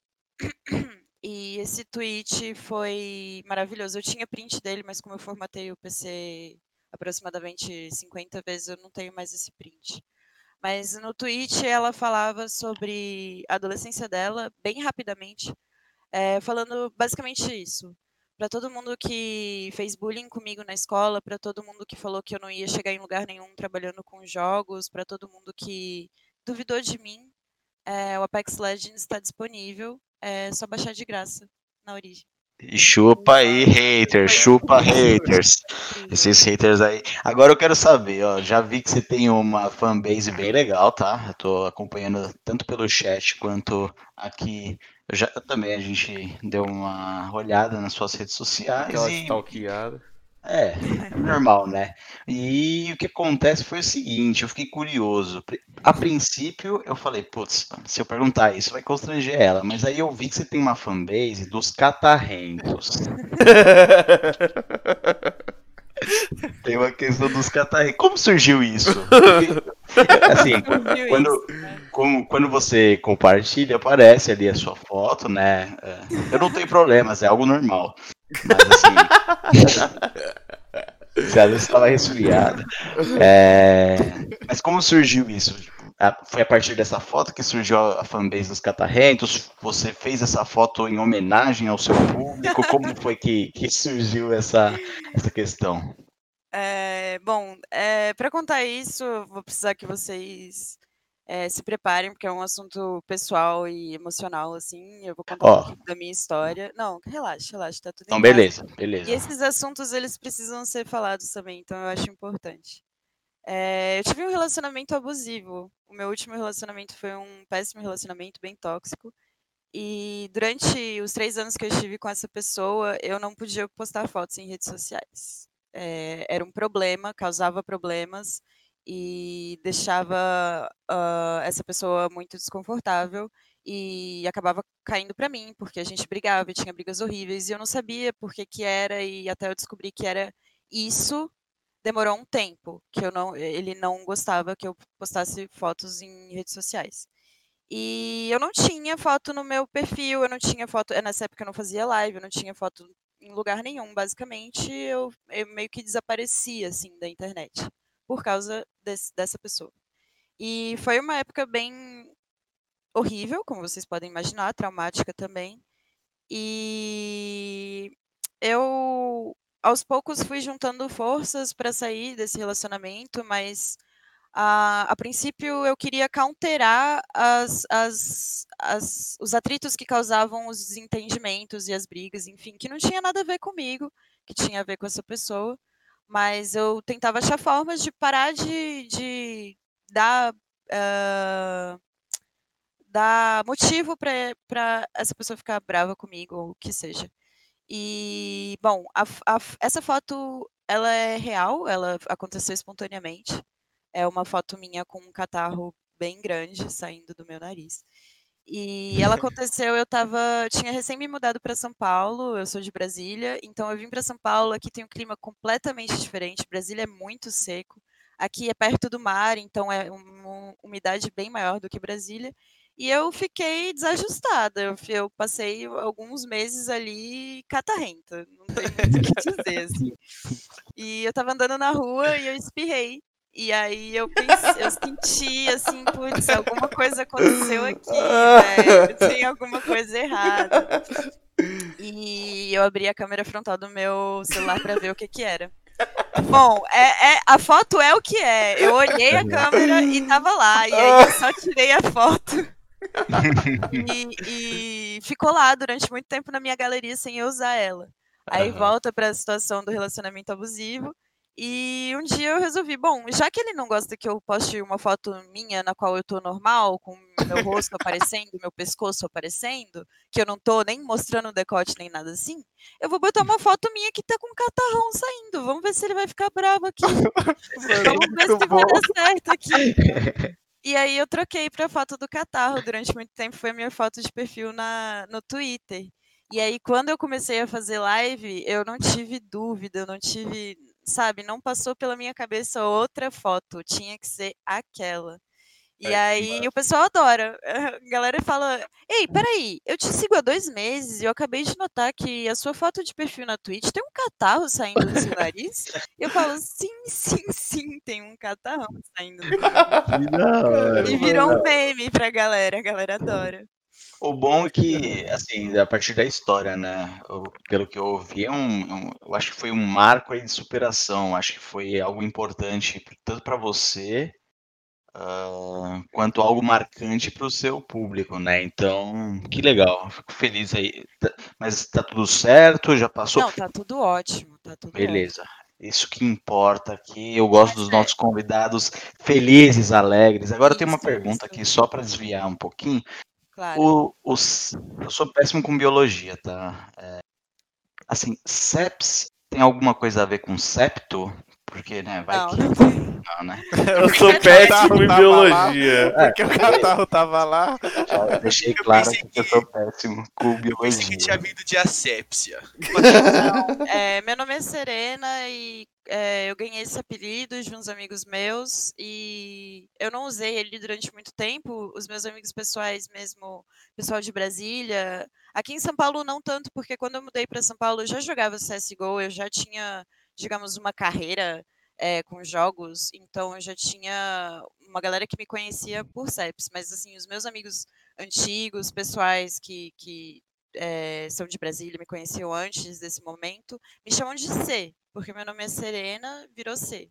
e esse tweet foi maravilhoso. Eu tinha print dele, mas como eu formatei o PC aproximadamente 50 vezes, eu não tenho mais esse print. Mas no tweet ela falava sobre a adolescência dela, bem rapidamente, é, falando basicamente isso. Para todo mundo que fez bullying comigo na escola, para todo mundo que falou que eu não ia chegar em lugar nenhum trabalhando com jogos, para todo mundo que duvidou de mim, é, o Apex Legends está disponível é só baixar de graça na origem. E chupa aí, haters, chupa haters. Esses haters aí. Agora eu quero saber, ó, já vi que você tem uma fanbase bem legal, tá? Eu tô acompanhando tanto pelo chat quanto aqui. Eu já também a gente deu uma olhada nas suas redes sociais. Aquela e... stalkeada. É, normal, né? E o que acontece foi o seguinte, eu fiquei curioso. A princípio, eu falei, putz, se eu perguntar isso, vai constranger ela. Mas aí eu vi que você tem uma fanbase dos catarrentos. tem uma questão dos catarrentos. Como surgiu isso? Porque, assim, quando, quando, quando você compartilha, aparece ali a sua foto, né? É, eu não tenho problemas, é algo normal. Mas assim. Estava resfriada. É... Mas como surgiu isso? Foi a partir dessa foto que surgiu a fanbase dos Catarrentos? Você fez essa foto em homenagem ao seu público? Como foi que, que surgiu essa, essa questão? É, bom, é, para contar isso, vou precisar que vocês é, se preparem, porque é um assunto pessoal e emocional, assim. Eu vou contar oh. um pouco da minha história. Não, relaxa, relaxa, tá tudo Então, beleza, beleza. E esses assuntos, eles precisam ser falados também, então eu acho importante. É, eu tive um relacionamento abusivo. O meu último relacionamento foi um péssimo relacionamento, bem tóxico. E durante os três anos que eu estive com essa pessoa, eu não podia postar fotos em redes sociais. É, era um problema, causava problemas e deixava uh, essa pessoa muito desconfortável e acabava caindo para mim, porque a gente brigava e tinha brigas horríveis e eu não sabia por que que era e até eu descobri que era isso, demorou um tempo, que eu não ele não gostava que eu postasse fotos em redes sociais. E eu não tinha foto no meu perfil, eu não tinha foto, nessa época eu não fazia live, eu não tinha foto em lugar nenhum, basicamente eu, eu meio que desaparecia assim da internet por causa desse, dessa pessoa. E foi uma época bem horrível, como vocês podem imaginar, traumática também. E eu, aos poucos, fui juntando forças para sair desse relacionamento, mas a, a princípio eu queria counterar as, as, as, os atritos que causavam os desentendimentos e as brigas, enfim, que não tinha nada a ver comigo, que tinha a ver com essa pessoa mas eu tentava achar formas de parar de, de dar, uh, dar motivo para essa pessoa ficar brava comigo, ou o que seja. E, bom, a, a, essa foto, ela é real, ela aconteceu espontaneamente. É uma foto minha com um catarro bem grande saindo do meu nariz. E ela aconteceu, eu tava, tinha recém me mudado para São Paulo, eu sou de Brasília, então eu vim para São Paulo, aqui tem um clima completamente diferente, Brasília é muito seco, aqui é perto do mar, então é uma umidade bem maior do que Brasília, e eu fiquei desajustada, eu, eu passei alguns meses ali catarrenta, não tem muito o que dizer, assim. E eu tava andando na rua e eu espirrei, e aí eu pensei, eu senti assim, putz, alguma coisa aconteceu aqui, velho. Tem alguma coisa errada. E eu abri a câmera frontal do meu celular para ver o que que era. Bom, é, é, a foto é o que é. Eu olhei a câmera e tava lá. E aí eu só tirei a foto. E, e ficou lá durante muito tempo na minha galeria sem eu usar ela. Aí volta para a situação do relacionamento abusivo. E um dia eu resolvi, bom, já que ele não gosta que eu poste uma foto minha na qual eu tô normal, com meu rosto aparecendo, meu pescoço aparecendo, que eu não tô nem mostrando o decote nem nada assim, eu vou botar uma foto minha que tá com um catarrão saindo. Vamos ver se ele vai ficar bravo aqui. Vamos ver se vai dar certo aqui. E aí eu troquei pra foto do catarro. Durante muito tempo foi a minha foto de perfil na, no Twitter. E aí, quando eu comecei a fazer live, eu não tive dúvida, eu não tive sabe, não passou pela minha cabeça outra foto, tinha que ser aquela. E é, aí o pessoal adora. A galera fala: Ei, peraí, eu te sigo há dois meses e eu acabei de notar que a sua foto de perfil na Twitch tem um catarro saindo do seu nariz. Eu falo: Sim, sim, sim, tem um catarrão saindo do meu nariz. E virou um meme pra galera, a galera adora. O bom é que, assim, a partir da história, né? eu- pelo que eu ouvi, é um, é um- eu acho que foi um marco aí de superação. Acho que foi algo importante tanto para você, ah, quanto algo marcante para o seu público, né? Então, que legal. Fico feliz aí. Tá- Mas tá tudo certo? Já passou? Não, tá tudo ótimo, tá tudo ótimo. Beleza. Isso que importa aqui. Eu gosto dos é. nossos convidados felizes, alegres. Agora eu tenho uma Isso, pergunta isso. aqui só para desviar um pouquinho. Claro. O, o s- eu sou péssimo com biologia, tá? É, assim, seps tem alguma coisa a ver com septo? Porque, né, vai Não, que... não né? Eu sou péssimo em biologia. Porque o catarro tava lá. Eu deixei claro pensei que eu que- sou péssimo com Pensei que biologia. tinha vindo de asepsia. Não, é, meu nome é Serena e é, eu ganhei esse apelido de uns amigos meus e eu não usei ele durante muito tempo. Os meus amigos pessoais mesmo, pessoal de Brasília. Aqui em São Paulo não tanto, porque quando eu mudei para São Paulo eu já jogava CSGO, eu já tinha, digamos, uma carreira é, com jogos, então eu já tinha uma galera que me conhecia por CEPs, mas assim, os meus amigos antigos, pessoais que, que é, são de Brasília, me conheciam antes desse momento, me chamam de C, porque meu nome é Serena, virou C.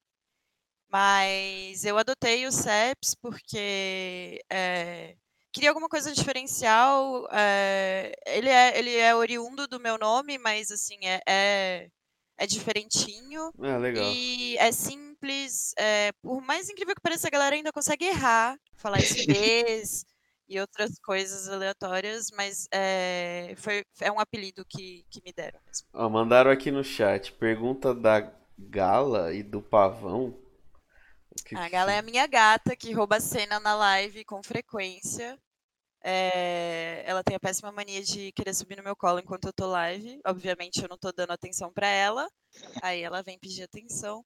Mas eu adotei o CEPS porque é, queria alguma coisa diferencial. é, ele, é, ele é oriundo do meu nome, mas assim, é, é, é diferentinho. Ah, legal. E é simples. é, por mais incrível que pareça, a galera ainda consegue errar, falar esquês e outras coisas aleatórias, mas é, foi, é um apelido que, que me deram mesmo. Ó, mandaram aqui no chat. Pergunta da Gala e do Pavão. Que A que Gala é a minha gata que rouba a cena na live com frequência. É, ela tem a péssima mania de querer subir no meu colo enquanto eu tô live. Obviamente eu não tô dando atenção pra ela. Aí ela vem pedir atenção.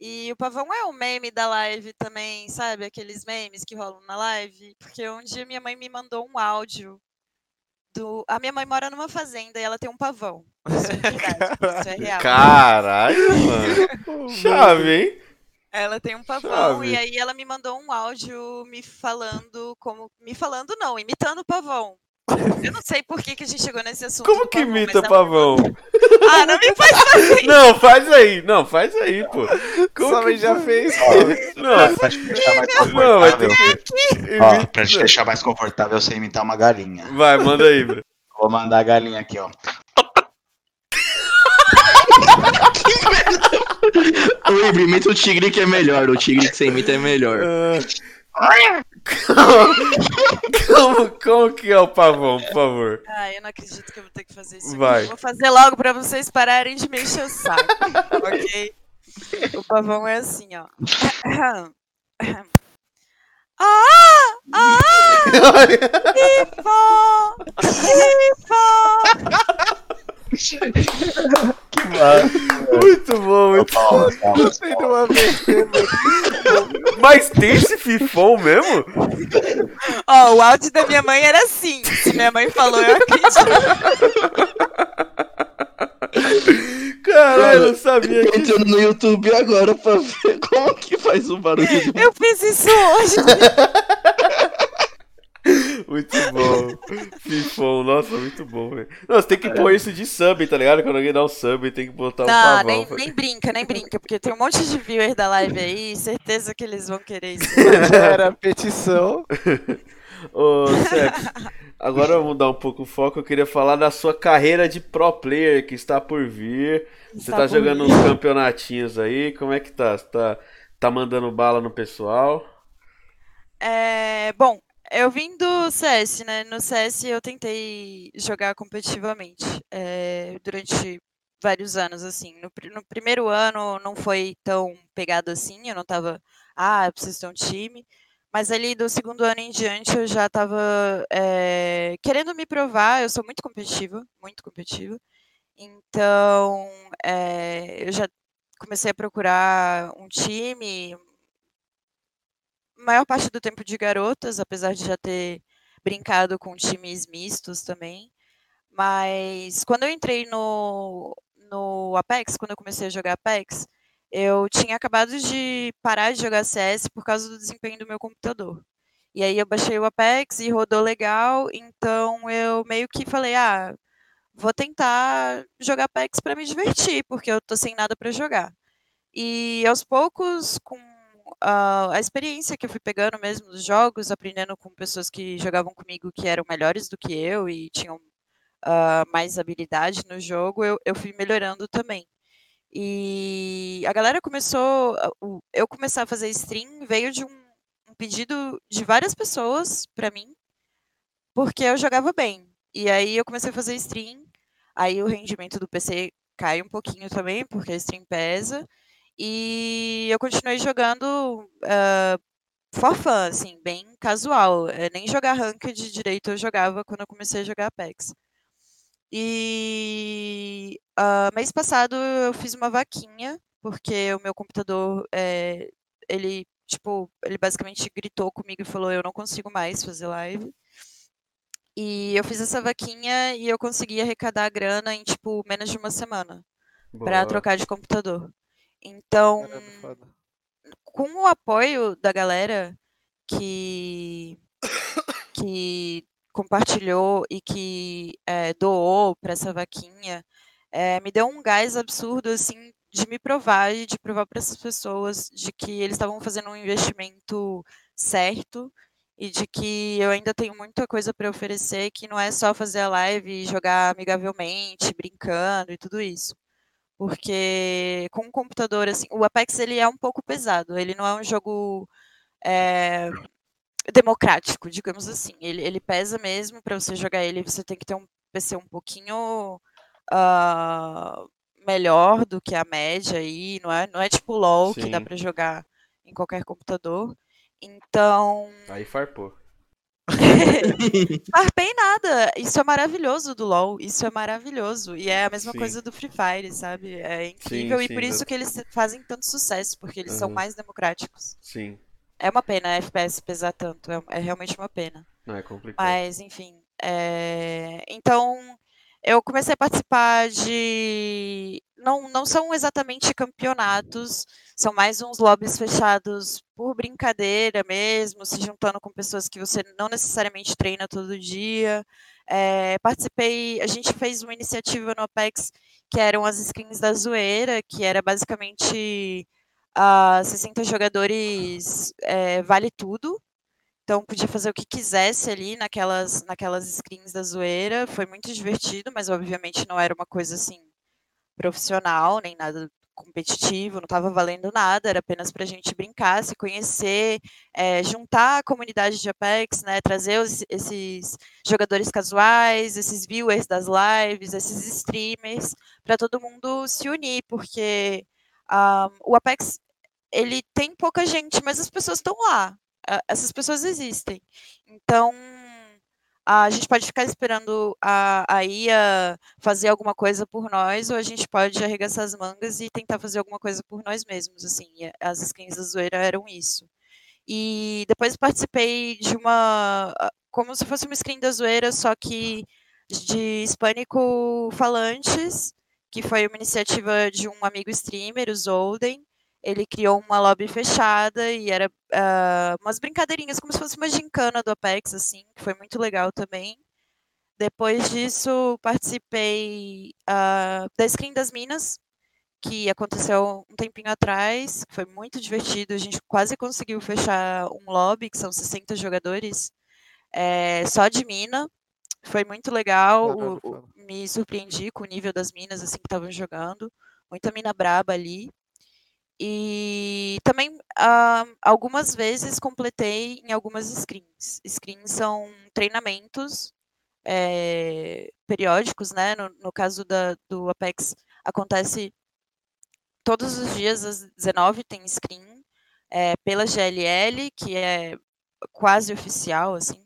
E o pavão é um meme da live também, sabe? Aqueles memes que rolam na live. Porque um dia minha mãe me mandou um áudio do. A minha mãe mora numa fazenda e ela tem um pavão. Isso é verdade, isso é real. Caralho, mano. Chave, hein? Ela tem um pavão Chave. e aí ela me mandou um áudio me falando como. Me falando não, imitando o pavão. Eu não sei por que, que a gente chegou nesse assunto. Como que pavão, imita ela- Pavão? Ah, não me faz fazer Não, faz aí. Não, faz aí, pô. Como Só que já fez. Não, Pra te deixar mais não, vai ter confortável, que. ó, pra te deixar mais confortável, você imitar uma galinha. Vai, manda aí, bro. Vou mandar a galinha aqui, ó. O Ibra, imita o tigre que é melhor. O tigre que você imita é melhor. Ah. Como, como que é o pavão, por favor? Ah, eu não acredito que eu vou ter que fazer isso. Vai. Vou fazer logo pra vocês pararem de me encher o saco. ok? O pavão é assim, ó. Ah! Ah! FIFA! FIFA! Muito bom, muito bom. Gostei de uma vez. Mas tem esse fifão mesmo? Ó, o áudio da minha mãe era assim. Se minha mãe falou, eu acredito. Caralho, eu não sabia Tô que. entrando no YouTube agora pra ver como que faz o barulho Eu fiz isso hoje. Muito bom. Fifão, nossa, muito bom, velho. Não, você tem que pôr isso de sub, tá ligado? Quando alguém dá um sub, tem que botar um Não, pavão. nem, nem brinca, nem brinca, porque tem um monte de viewers da live aí, certeza que eles vão querer isso. Era petição. Ô, Sex, agora vamos mudar um pouco o foco. Eu queria falar da sua carreira de pro player que está por vir. Você Está tá jogando vir. uns campeonatinhos aí. Como é que tá? Você tá, tá mandando bala no pessoal? É, bom, eu vim do CS, né? No CS eu tentei jogar competitivamente é, durante vários anos, assim. No, no primeiro ano não foi tão pegado assim, eu não tava, ah, eu preciso ter um time. Mas ali do segundo ano em diante eu já tava é, querendo me provar, eu sou muito competitiva, muito competitiva. Então, é, eu já comecei a procurar um time, maior parte do tempo de garotas, apesar de já ter brincado com times mistos também. Mas quando eu entrei no, no Apex, quando eu comecei a jogar Apex, eu tinha acabado de parar de jogar CS por causa do desempenho do meu computador. E aí eu baixei o Apex e rodou legal, então eu meio que falei, ah, vou tentar jogar Apex para me divertir, porque eu tô sem nada para jogar. E aos poucos, com ah, a experiência que eu fui pegando mesmo dos jogos, aprendendo com pessoas que jogavam comigo que eram melhores do que eu e tinham ah, mais habilidade no jogo, eu, eu fui melhorando também. E a galera começou, a- o- eu começar a fazer stream veio de um, um pedido de várias pessoas para mim, porque eu jogava bem. E aí eu comecei a fazer stream, aí o rendimento do PC cai um pouquinho também, porque a stream pesa. E eu continuei jogando ah, for fun, assim, bem casual. Eh, nem jogar ranked direito eu jogava quando eu comecei a jogar Apex. E ah, mês passado eu fiz uma vaquinha, porque o meu computador, eh, ele, tipo, ele basicamente gritou comigo e falou, eu não consigo mais fazer live. E eu fiz essa vaquinha e eu consegui arrecadar a grana em, tipo, menos de uma semana para trocar de computador. Então, Caramba, com o apoio da galera que que compartilhou e que eh, doou para essa vaquinha, eh, me deu um gás absurdo assim de me provar e de provar para essas pessoas de que eles estavam fazendo um investimento certo e de que eu ainda tenho muita coisa para oferecer, que não é só fazer a live e jogar amigavelmente, brincando e tudo isso. Porque com o computador, assim, o Apex ele é um pouco pesado, ele não é um jogo eh, democrático, digamos assim. Ele, ele pesa mesmo, para você jogar ele, você tem que ter um PC um pouquinho ah, melhor do que a média aí, não é, não é tipo LoL, que dá Sim. para jogar em qualquer computador. Então, Aí farpou. Farpei nada. Isso é maravilhoso do LoL. Isso é maravilhoso. E é a mesma Sim. coisa do Free Fire, sabe? É incrível. Sim, e sim, por isso que eles fazem tanto sucesso, porque eles são Uhum. mais democráticos. Sim. É uma pena a FPS pesar tanto. É, é realmente uma pena. Não é complicado. Mas, enfim. é, Então, eu comecei a participar de. Não, não são exatamente campeonatos, são mais uns lobbies fechados por brincadeira mesmo, se juntando com pessoas que você não necessariamente treina todo dia. É, participei, a gente fez uma iniciativa no Apex que eram as skins da zoeira, que era basicamente ah, 60 jogadores é, vale tudo. Então podia fazer o que quisesse ali naquelas, naquelas screens da zoeira. Foi muito divertido, mas obviamente não era uma coisa assim profissional, nem nada competitivo, não estava valendo nada, era apenas para a gente brincar, se conhecer, eh, juntar a comunidade de Apex, né, trazer os- esses jogadores casuais, esses viewers das lives, esses streamers, para todo mundo se unir, porque ah, o Apex ele tem pouca gente, mas as pessoas estão lá. essas pessoas existem. Então, a gente pode ficar esperando a, a IA fazer alguma coisa por nós, ou a gente pode arregaçar as mangas e tentar fazer alguma coisa por nós mesmos, assim, as skins da zoeira eram isso. E depois participei de uma, como se fosse uma screen da zoeira, só que de hispânico falantes, que foi uma iniciativa de um amigo streamer, o Zolden, ele criou uma lobby fechada e era uh, umas brincadeirinhas, como se fosse uma gincana do Apex, assim, que foi muito legal também. Depois disso, participei uh, da Screen das Minas, que aconteceu um tempinho atrás, foi muito divertido, a gente quase conseguiu fechar um lobby, que são 60 jogadores, é, só de mina, foi muito legal, o, o, me surpreendi com o nível das minas, assim, que estavam jogando, muita mina braba ali, e também uh, algumas vezes completei em algumas screens. Screens são treinamentos é, periódicos, né? No, no caso da, do Apex, acontece todos os dias às 19 tem screen é, pela GLL, que é quase oficial, assim.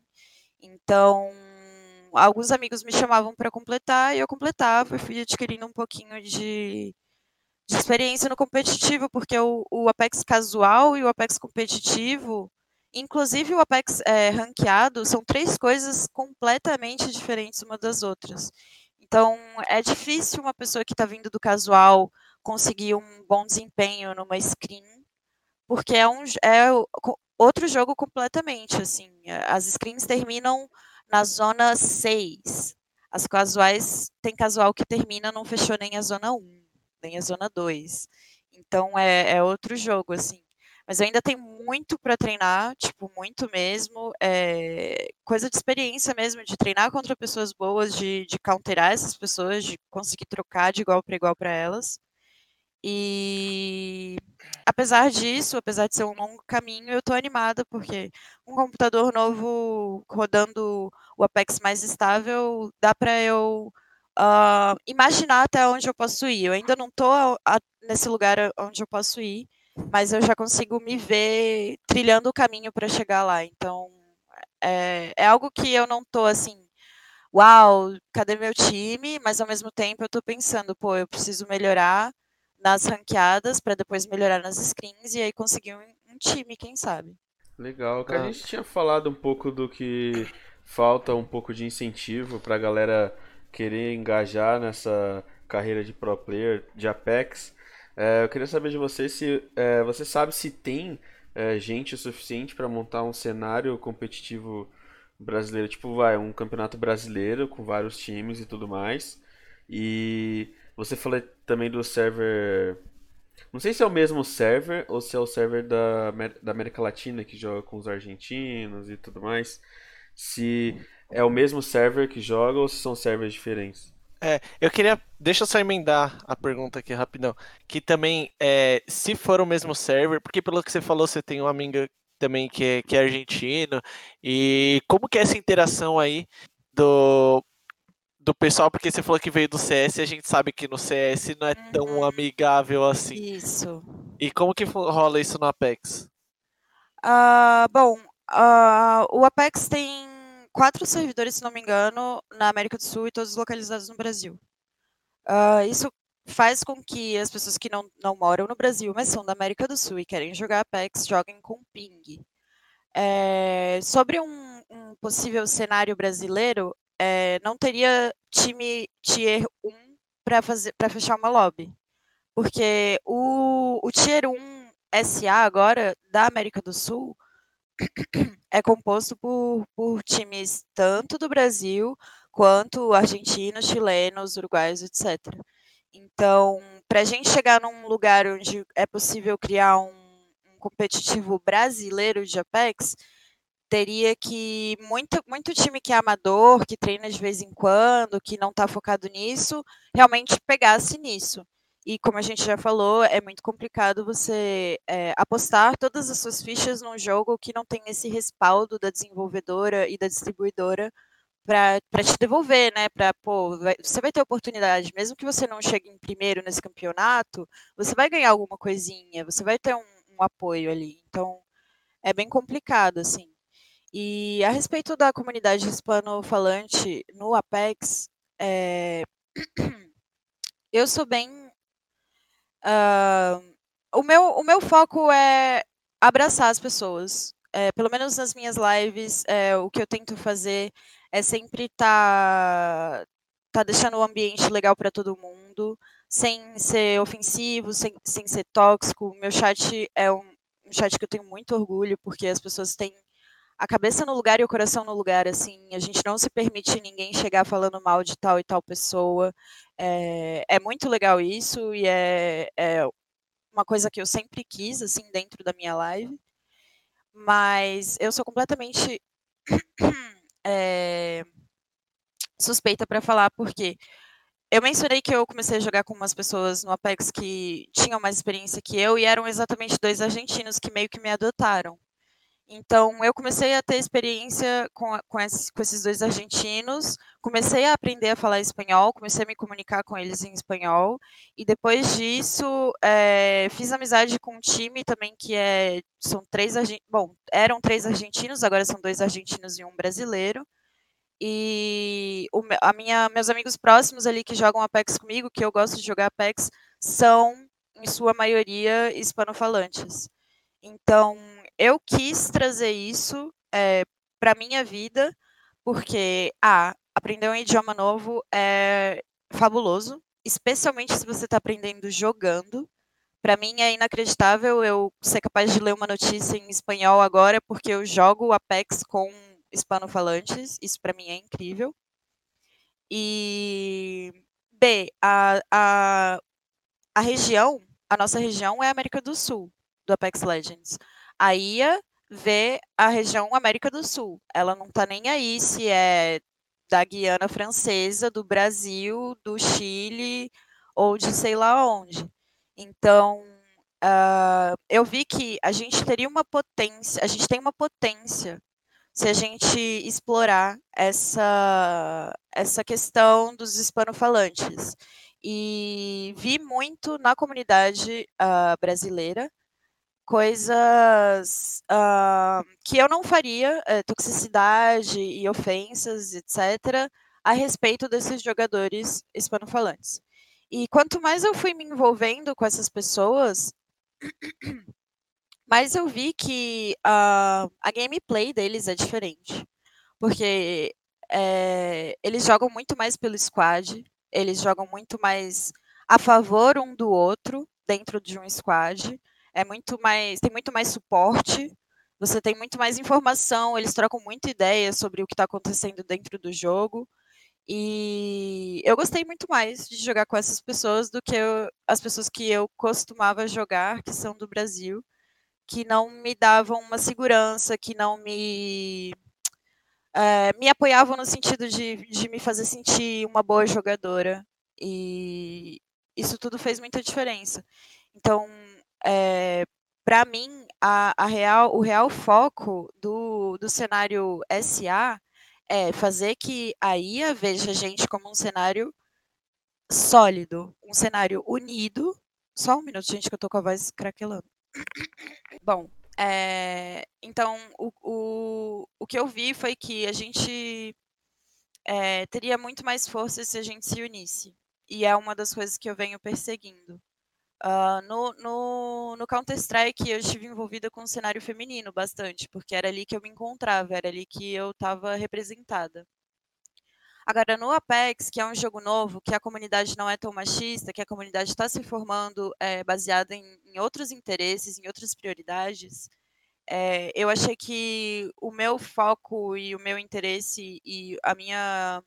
Então, alguns amigos me chamavam para completar e eu completava e fui adquirindo um pouquinho de de experiência no competitivo, porque o, o Apex casual e o Apex competitivo, inclusive o Apex é, ranqueado, são três coisas completamente diferentes uma das outras. Então, é difícil uma pessoa que está vindo do casual conseguir um bom desempenho numa screen, porque é, um, é outro jogo completamente, assim. As screens terminam na zona 6. As casuais, tem casual que termina, não fechou nem a zona 1 tem a Zona 2. Então é, é outro jogo, assim. Mas ainda tem muito para treinar, tipo, muito mesmo. É, coisa de experiência mesmo, de treinar contra pessoas boas, de, de counterar essas pessoas, de conseguir trocar de igual para igual para elas. E apesar disso, apesar de ser um longo caminho, eu estou animada porque um computador novo rodando o Apex mais estável dá para eu uh, imaginar até onde eu posso ir. Eu ainda não estou nesse lugar onde eu posso ir, mas eu já consigo me ver trilhando o caminho para chegar lá. Então, é, é algo que eu não estou assim, uau, cadê meu time? Mas ao mesmo tempo eu estou pensando, pô, eu preciso melhorar nas ranqueadas para depois melhorar nas screens e aí conseguir um, um time, quem sabe. Legal, que a gente tinha falado um pouco do que falta um pouco de incentivo para a galera querer engajar nessa carreira de pro player de Apex. É, eu queria saber de você se é, você sabe se tem é, gente o suficiente para montar um cenário competitivo brasileiro, tipo vai um campeonato brasileiro com vários times e tudo mais. E você falou também do server, não sei se é o mesmo server ou se é o server da, da América Latina que joga com os argentinos e tudo mais. Se é o mesmo server que joga ou se são servers diferentes? É, eu queria. Deixa eu só emendar a pergunta aqui rapidão. Que também, é, se for o mesmo server, porque pelo que você falou, você tem um amigo também que é, que é argentino. E como que é essa interação aí do, do pessoal? Porque você falou que veio do CS e a gente sabe que no CS não é tão uhum. amigável assim. Isso. E como que rola isso no Apex? Uh, bom, uh, o Apex tem quatro servidores, se não me engano, na América do Sul e todos localizados no Brasil. Uh, isso faz com que as pessoas que não, não moram no Brasil, mas são da América do Sul e querem jogar Apex, joguem com ping. É, sobre um, um, possível cenário brasileiro, é, não teria time Tier 1 para fechar uma lobby. Porque o, o Tier 1 SA agora, da América do Sul, é composto por, por times tanto do Brasil quanto argentinos, chilenos, uruguaios, etc. Então, para a gente chegar num lugar onde é possível criar um, um, competitivo brasileiro de Apex, teria que muito, muito time que é amador, que treina de vez em quando, que não está focado nisso, realmente pegasse nisso. E como a gente já falou, é muito complicado você é, apostar todas as suas fichas num jogo que não tem esse respaldo da desenvolvedora e da distribuidora para te devolver, né? Para, pô, vai, você vai ter oportunidade, mesmo que você não chegue em primeiro nesse campeonato, você vai ganhar alguma coisinha, você vai ter um, um apoio ali. Então, é bem complicado, assim. E a respeito da comunidade hispano-falante no Apex, é... eu sou bem. O, meu, o meu foco é abraçar as pessoas. É, pelo menos nas minhas lives, é, o que eu tento fazer é sempre estar tá, tá deixando o ambiente legal para todo mundo, sem ser ofensivo, sem, sem ser tóxico. Meu chat é um, um chat que eu tenho muito orgulho, porque as pessoas têm a cabeça no lugar e o coração no lugar, assim, a gente não se permite ninguém chegar falando mal de tal e tal pessoa. É, é muito legal isso e é, é, uma coisa que eu sempre quis, assim, dentro da minha live. Mas eu sou completamente é, suspeita para falar, porque eu mencionei que eu comecei a jogar com umas pessoas no Apex que tinham mais experiência que eu e eram exatamente dois argentinos que meio que me adotaram. Então, eu comecei a ter experiência com, com, esses, com, esses, dois argentinos, comecei a aprender a falar espanhol, comecei a me comunicar com eles em espanhol, e depois disso, é, fiz amizade com um time também que é, são três, bom, eram três argentinos, agora são dois argentinos e um brasileiro, e o, a minha, meus amigos próximos ali que jogam Apex comigo, que eu gosto de jogar Apex, são, em sua maioria, hispanofalantes. Então, eu quis trazer isso é, eh, para minha vida, porque, ah, aprender um idioma novo é fabuloso, especialmente se você está aprendendo jogando. Para mim é inacreditável eu ser capaz de ler uma notícia em espanhol agora, porque eu jogo Apex com hispanofalantes, isso para mim é incrível. E B, a, a, a região, a nossa região é a América do Sul, do Apex Legends. A IA vê a região América do Sul. Ela não está nem aí se é da Guiana Francesa, do Brasil, do Chile ou de sei lá onde. Então, uh, eu vi que a gente teria uma potência, a gente tem uma potência se a gente explorar essa, essa questão dos hispanofalantes. E vi muito na comunidade uh, brasileira coisas uh, que eu não faria, uh, toxicidade e ofensas, etc., a respeito desses jogadores hispanofalantes. E quanto mais eu fui me envolvendo com essas pessoas, mais eu vi que uh, a gameplay deles é diferente. Porque é, eles jogam muito mais pelo squad, eles jogam muito mais a favor um do outro dentro de um squad é muito mais, tem muito mais suporte, você tem muito mais informação, eles trocam muita ideia sobre o que está acontecendo dentro do jogo. E eu gostei muito mais de jogar com essas pessoas do que eu, as pessoas que eu costumava jogar, que são do Brasil, que não me davam uma segurança, que não me. É, me apoiavam no sentido de, de me fazer sentir uma boa jogadora. E isso tudo fez muita diferença. Então, é, para mim, a, a, real, o real foco do, do cenário SA é fazer que a IA veja a gente como um cenário sólido, um cenário unido. Só um minuto, gente, que eu tô com a voz craquelando. Bom, é, então o, o, o que eu vi foi que a gente é, teria muito mais força se a gente se unisse. E é uma das coisas que eu venho perseguindo. Uh, no, no, no Counter-Strike, eu estive envolvida com o cenário feminino bastante, porque era ali que eu me encontrava, era ali que eu estava representada. Agora, no Apex, que é um jogo novo, que a comunidade não é tão machista, que a comunidade está se formando é, baseada em, em, outros interesses, em outras prioridades, é, eu achei que o meu foco e o meu interesse e a minha,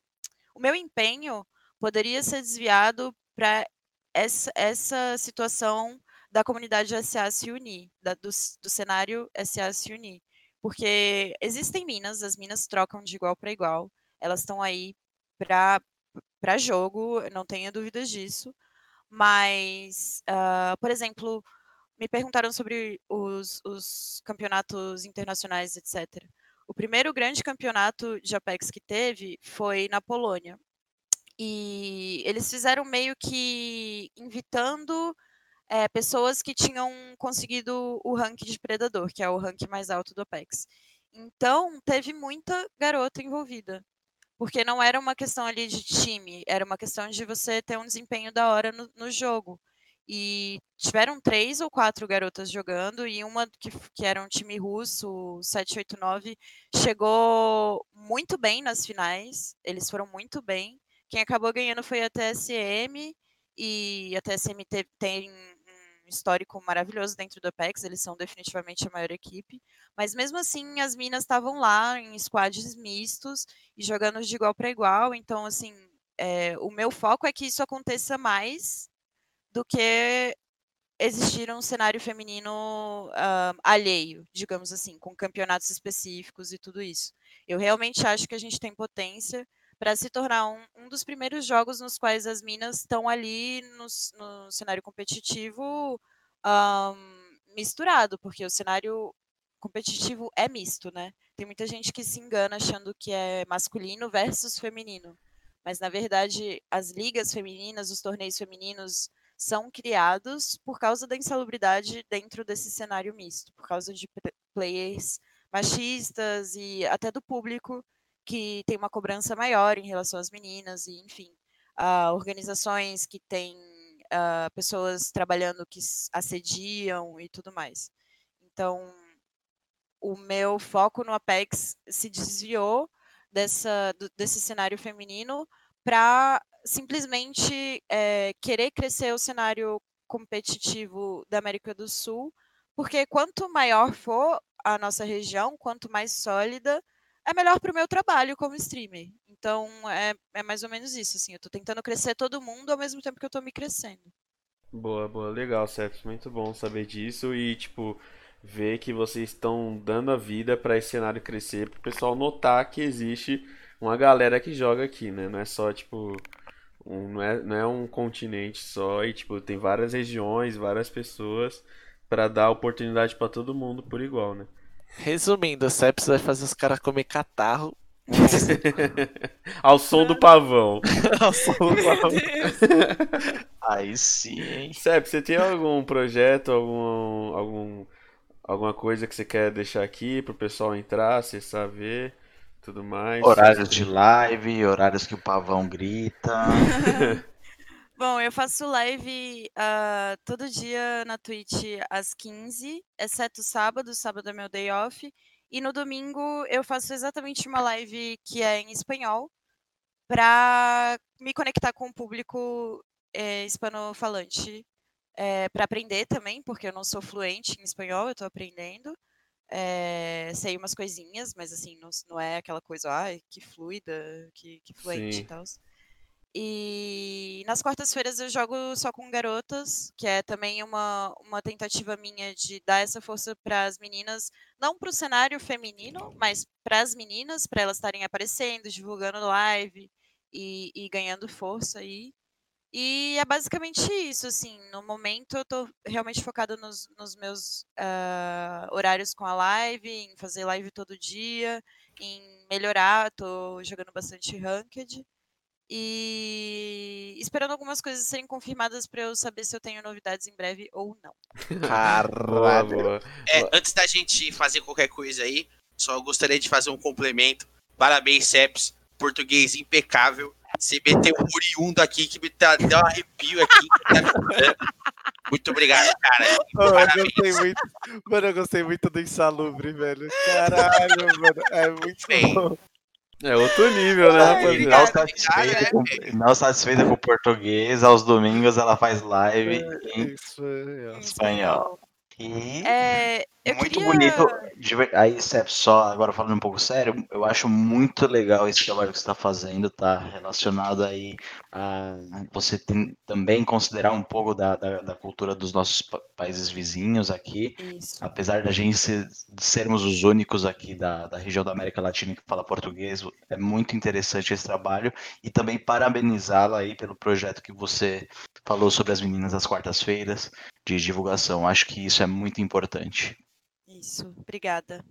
o meu empenho poderia ser desviado para essa, essa situação da comunidade SA se unir, da, do, do cenário SA se unir. Porque existem minas, as minas trocam de igual para igual, elas estão aí para jogo, não tenha dúvidas disso. Mas, uh, por exemplo, me perguntaram sobre os, os campeonatos internacionais, etc. O primeiro grande campeonato de Apex que teve foi na Polônia. E eles fizeram meio que invitando é, pessoas que tinham conseguido o rank de predador, que é o rank mais alto do Apex. Então, teve muita garota envolvida. Porque não era uma questão ali de time, era uma questão de você ter um desempenho da hora no, no jogo. E tiveram três ou quatro garotas jogando, e uma que, que era um time russo, o 789, chegou muito bem nas finais. Eles foram muito bem. Quem acabou ganhando foi a TSM, e a TSM te, tem um histórico maravilhoso dentro do Apex, eles são definitivamente a maior equipe. Mas mesmo assim, as minas estavam lá em squads mistos e jogando de igual para igual. Então, assim, é, o meu foco é que isso aconteça mais do que existir um cenário feminino uh, alheio, digamos assim, com campeonatos específicos e tudo isso. Eu realmente acho que a gente tem potência para se tornar um, um, dos primeiros jogos nos quais as minas estão ali no, no, cenário competitivo um, misturado, porque o cenário competitivo é misto, né? Tem muita gente que se engana achando que é masculino versus feminino. Mas, na verdade, as ligas femininas, os torneios femininos, são criados por causa da insalubridade dentro desse cenário misto, por causa de players machistas e até do público que tem uma cobrança maior em relação às meninas e, enfim, uh, organizações que têm uh, pessoas trabalhando que assediam e tudo mais. Então, o meu foco no Apex se desviou dessa, desse cenário feminino para simplesmente é, querer crescer o cenário competitivo da América do Sul, porque quanto maior for a nossa região, quanto mais sólida, é melhor para o meu trabalho como streamer. Então, é, é mais ou menos isso, assim, eu estou tentando crescer todo mundo ao mesmo tempo que eu estou me crescendo. Boa, boa, legal, Ceps, muito bom saber disso e, tipo, ver que vocês estão dando a vida para esse cenário crescer, para o pessoal notar que existe uma galera que joga aqui, né? Não é só, tipo, um, não, é, não é um continente só e tipo tem várias regiões, várias pessoas para dar oportunidade para todo mundo por igual, né? Resumindo, a Ceps vai fazer os caras comer catarro. Ao som do pavão. Ao som do pavão. Aí sim, hein? Ceps, você tem algum projeto, algum, algum, alguma coisa que você quer deixar aqui pro pessoal entrar, acessar, ver? tudo mais. Horários de live, horários que o pavão grita. Bom, eu faço live uh, todo dia na Twitch às 15, exceto sábado, sábado é meu day off. E no domingo eu faço exatamente uma live que é em espanhol, para me conectar com o público é, hispanofalante, é, para aprender também, porque eu não sou fluente em espanhol, eu estou aprendendo. É, sei umas coisinhas, mas assim, não, não é aquela coisa, ai, que fluida, que, que fluente Sim. e tal. E nas quartas-feiras eu jogo só com garotas, que é também uma, uma tentativa minha de dar essa força para as meninas, não para o cenário feminino, mas para as meninas, para elas estarem aparecendo, divulgando live e, e ganhando força aí. E é basicamente isso, assim, no momento eu tô realmente focada nos, nos meus uh, horários com a live, em fazer live todo dia, em melhorar, tô jogando bastante ranked. E esperando algumas coisas serem confirmadas para eu saber se eu tenho novidades em breve ou não. Caralho. É, antes da gente fazer qualquer coisa aí, só gostaria de fazer um complemento. Parabéns, Seps, português impecável. Você meteu um oriundo aqui que me dá, deu um arrepio aqui. Muito obrigado, cara. Oh, eu gostei muito. Mano, eu gostei muito do insalubre, velho. Caralho, mano. É muito Bem, bom. É outro nível, né, rapaziada? Não satisfeita, com, não satisfeita com o português, aos domingos ela faz live é, em espanhol. E é, muito queria... bonito. Aí, só agora falando um pouco sério, eu acho muito legal esse trabalho que você está fazendo, tá? Relacionado aí a você tem, também considerar um pouco da, da, da cultura dos nossos países vizinhos aqui. Isso. Apesar da gente ser, sermos os únicos aqui da, da região da América Latina que fala português, é muito interessante esse trabalho. E também parabenizá-la aí pelo projeto que você falou sobre as meninas das quartas-feiras de divulgação. Acho que isso é muito importante. Isso, obrigada.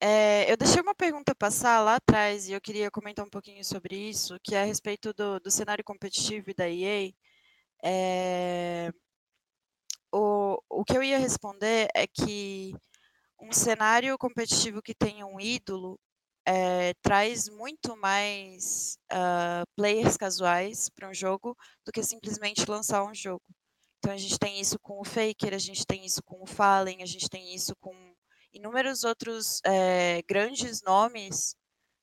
É, eu deixei uma pergunta passar lá atrás e eu queria comentar um pouquinho sobre isso, que é a respeito do, do cenário competitivo da EA. É, o que eu ia responder é que um cenário competitivo que tem um ídolo é, traz muito mais uh, players casuais para um jogo do que simplesmente lançar um jogo. Então a gente tem isso com o Faker, a gente tem isso com o Fallen, a gente tem isso com inúmeros outros é, grandes nomes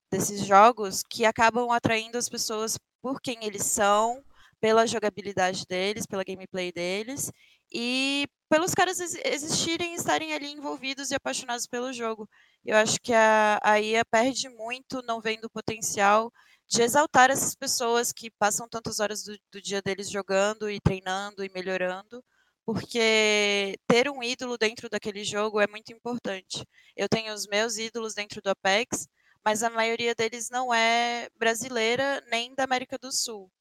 desses jogos que acabam atraindo as pessoas por quem eles são, pela jogabilidade deles, pela gameplay deles e pelos caras existirem, estarem ali envolvidos e apaixonados pelo jogo. Eu acho que a, a IA perde muito não vendo o potencial de exaltar essas pessoas que passam tantas horas do, do dia deles jogando e treinando e melhorando, porque ter um ídolo dentro daquele jogo é muito importante. Eu tenho os meus ídolos dentro do Apex, mas a maioria deles não é brasileira nem da América do Sul.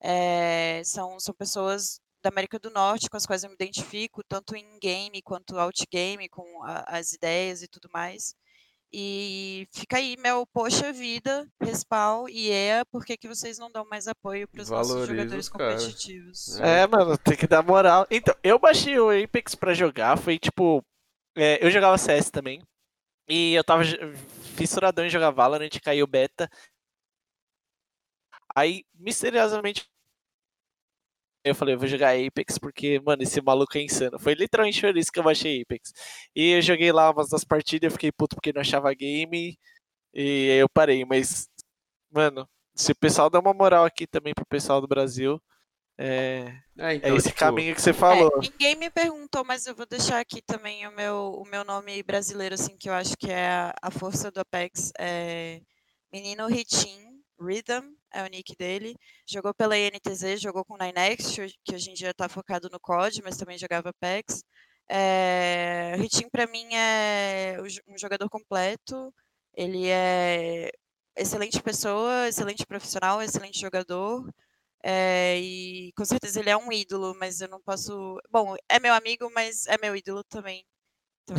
É, são, são pessoas da América do Norte com as quais eu me identifico, tanto em game quanto outgame, com a, as ideias e tudo mais. E fica aí, meu, poxa vida, Respawn e EA, por que, vocês não dão mais apoio para os nossos jogadores competitivos? É. é. mano, tem que dar moral. Então, eu baixei o Apex para jogar, foi tipo. É, eu jogava CS também. E eu tava fissuradão em jogar Valorant, caiu beta. Aí, misteriosamente, eu falei, eu vou jogar Apex porque, mano, esse maluco é insano. Foi literalmente por isso que eu baixei Apex. E eu joguei lá umas das partidas, eu fiquei puto porque não achava game. E aí eu parei, mas, mano, se o pessoal dá uma moral aqui também pro pessoal do Brasil, é, é, então, é esse tipo... caminho que você falou. É, ninguém me perguntou, mas eu vou deixar aqui também o meu, o meu nome brasileiro, assim, que eu acho que é a, a força do Apex. É Menino Ritim, Rhythm é o nick dele. Jogou pela INTZ, jogou com Ninex, que hoje em dia está focado no COD, mas também jogava Apex. É, Ritim para mim é um jogador completo. Ele é excelente pessoa, excelente profissional, excelente jogador. É, e com certeza ele é um ídolo, mas eu não posso. Bom, é meu amigo, mas é meu ídolo também. Então.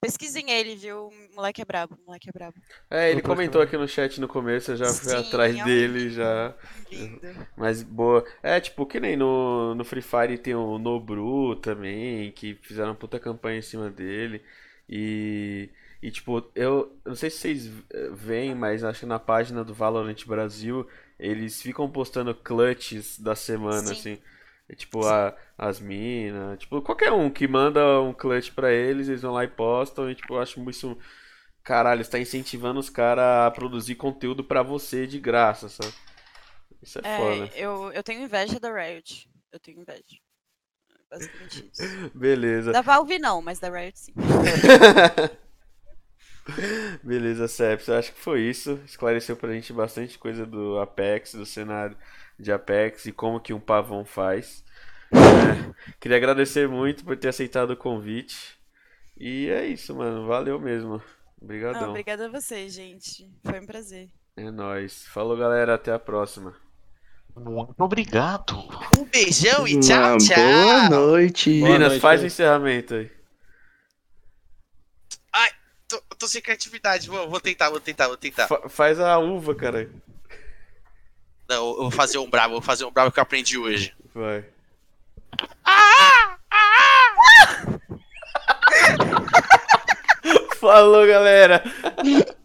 Pesquisem ele, viu? O moleque é brabo, o moleque é brabo. É, ele comentou aqui no chat no começo, eu já fui Sim, atrás é um dele, lindo, já. Lindo. Mas boa. É, tipo, que nem no, no Free Fire tem o Nobru também, que fizeram uma puta campanha em cima dele. E. E tipo, eu, eu não sei se vocês veem, mas acho que na página do Valorant Brasil eles ficam postando clutches da semana, Sim. assim. É tipo, a, as minas, tipo, qualquer um que manda um clutch pra eles, eles vão lá e postam, e tipo, eu acho isso. Caralho, está incentivando os caras a produzir conteúdo pra você de graça, sabe? Isso é, é foda. Eu, eu tenho inveja da Riot. Eu tenho inveja. Basicamente isso. Beleza. Da Valve não, mas da Riot sim. Beleza, Seps. Eu acho que foi isso. Esclareceu pra gente bastante coisa do Apex, do cenário de Apex e como que um pavão faz. É, queria agradecer muito por ter aceitado o convite. E é isso, mano. Valeu mesmo. Obrigadão. obrigada a você, gente. Foi um prazer. É nóis. Falou, galera. Até a próxima. Muito obrigado. Um beijão e tchau, tchau. Boa noite. Minas, faz o encerramento aí. Ai, tô, tô sem criatividade. Vou, vou tentar, vou tentar, vou tentar. Fa faz a uva, cara. Não, eu vou fazer um bravo, vou fazer um bravo que eu aprendi hoje. Vai. Falou, galera!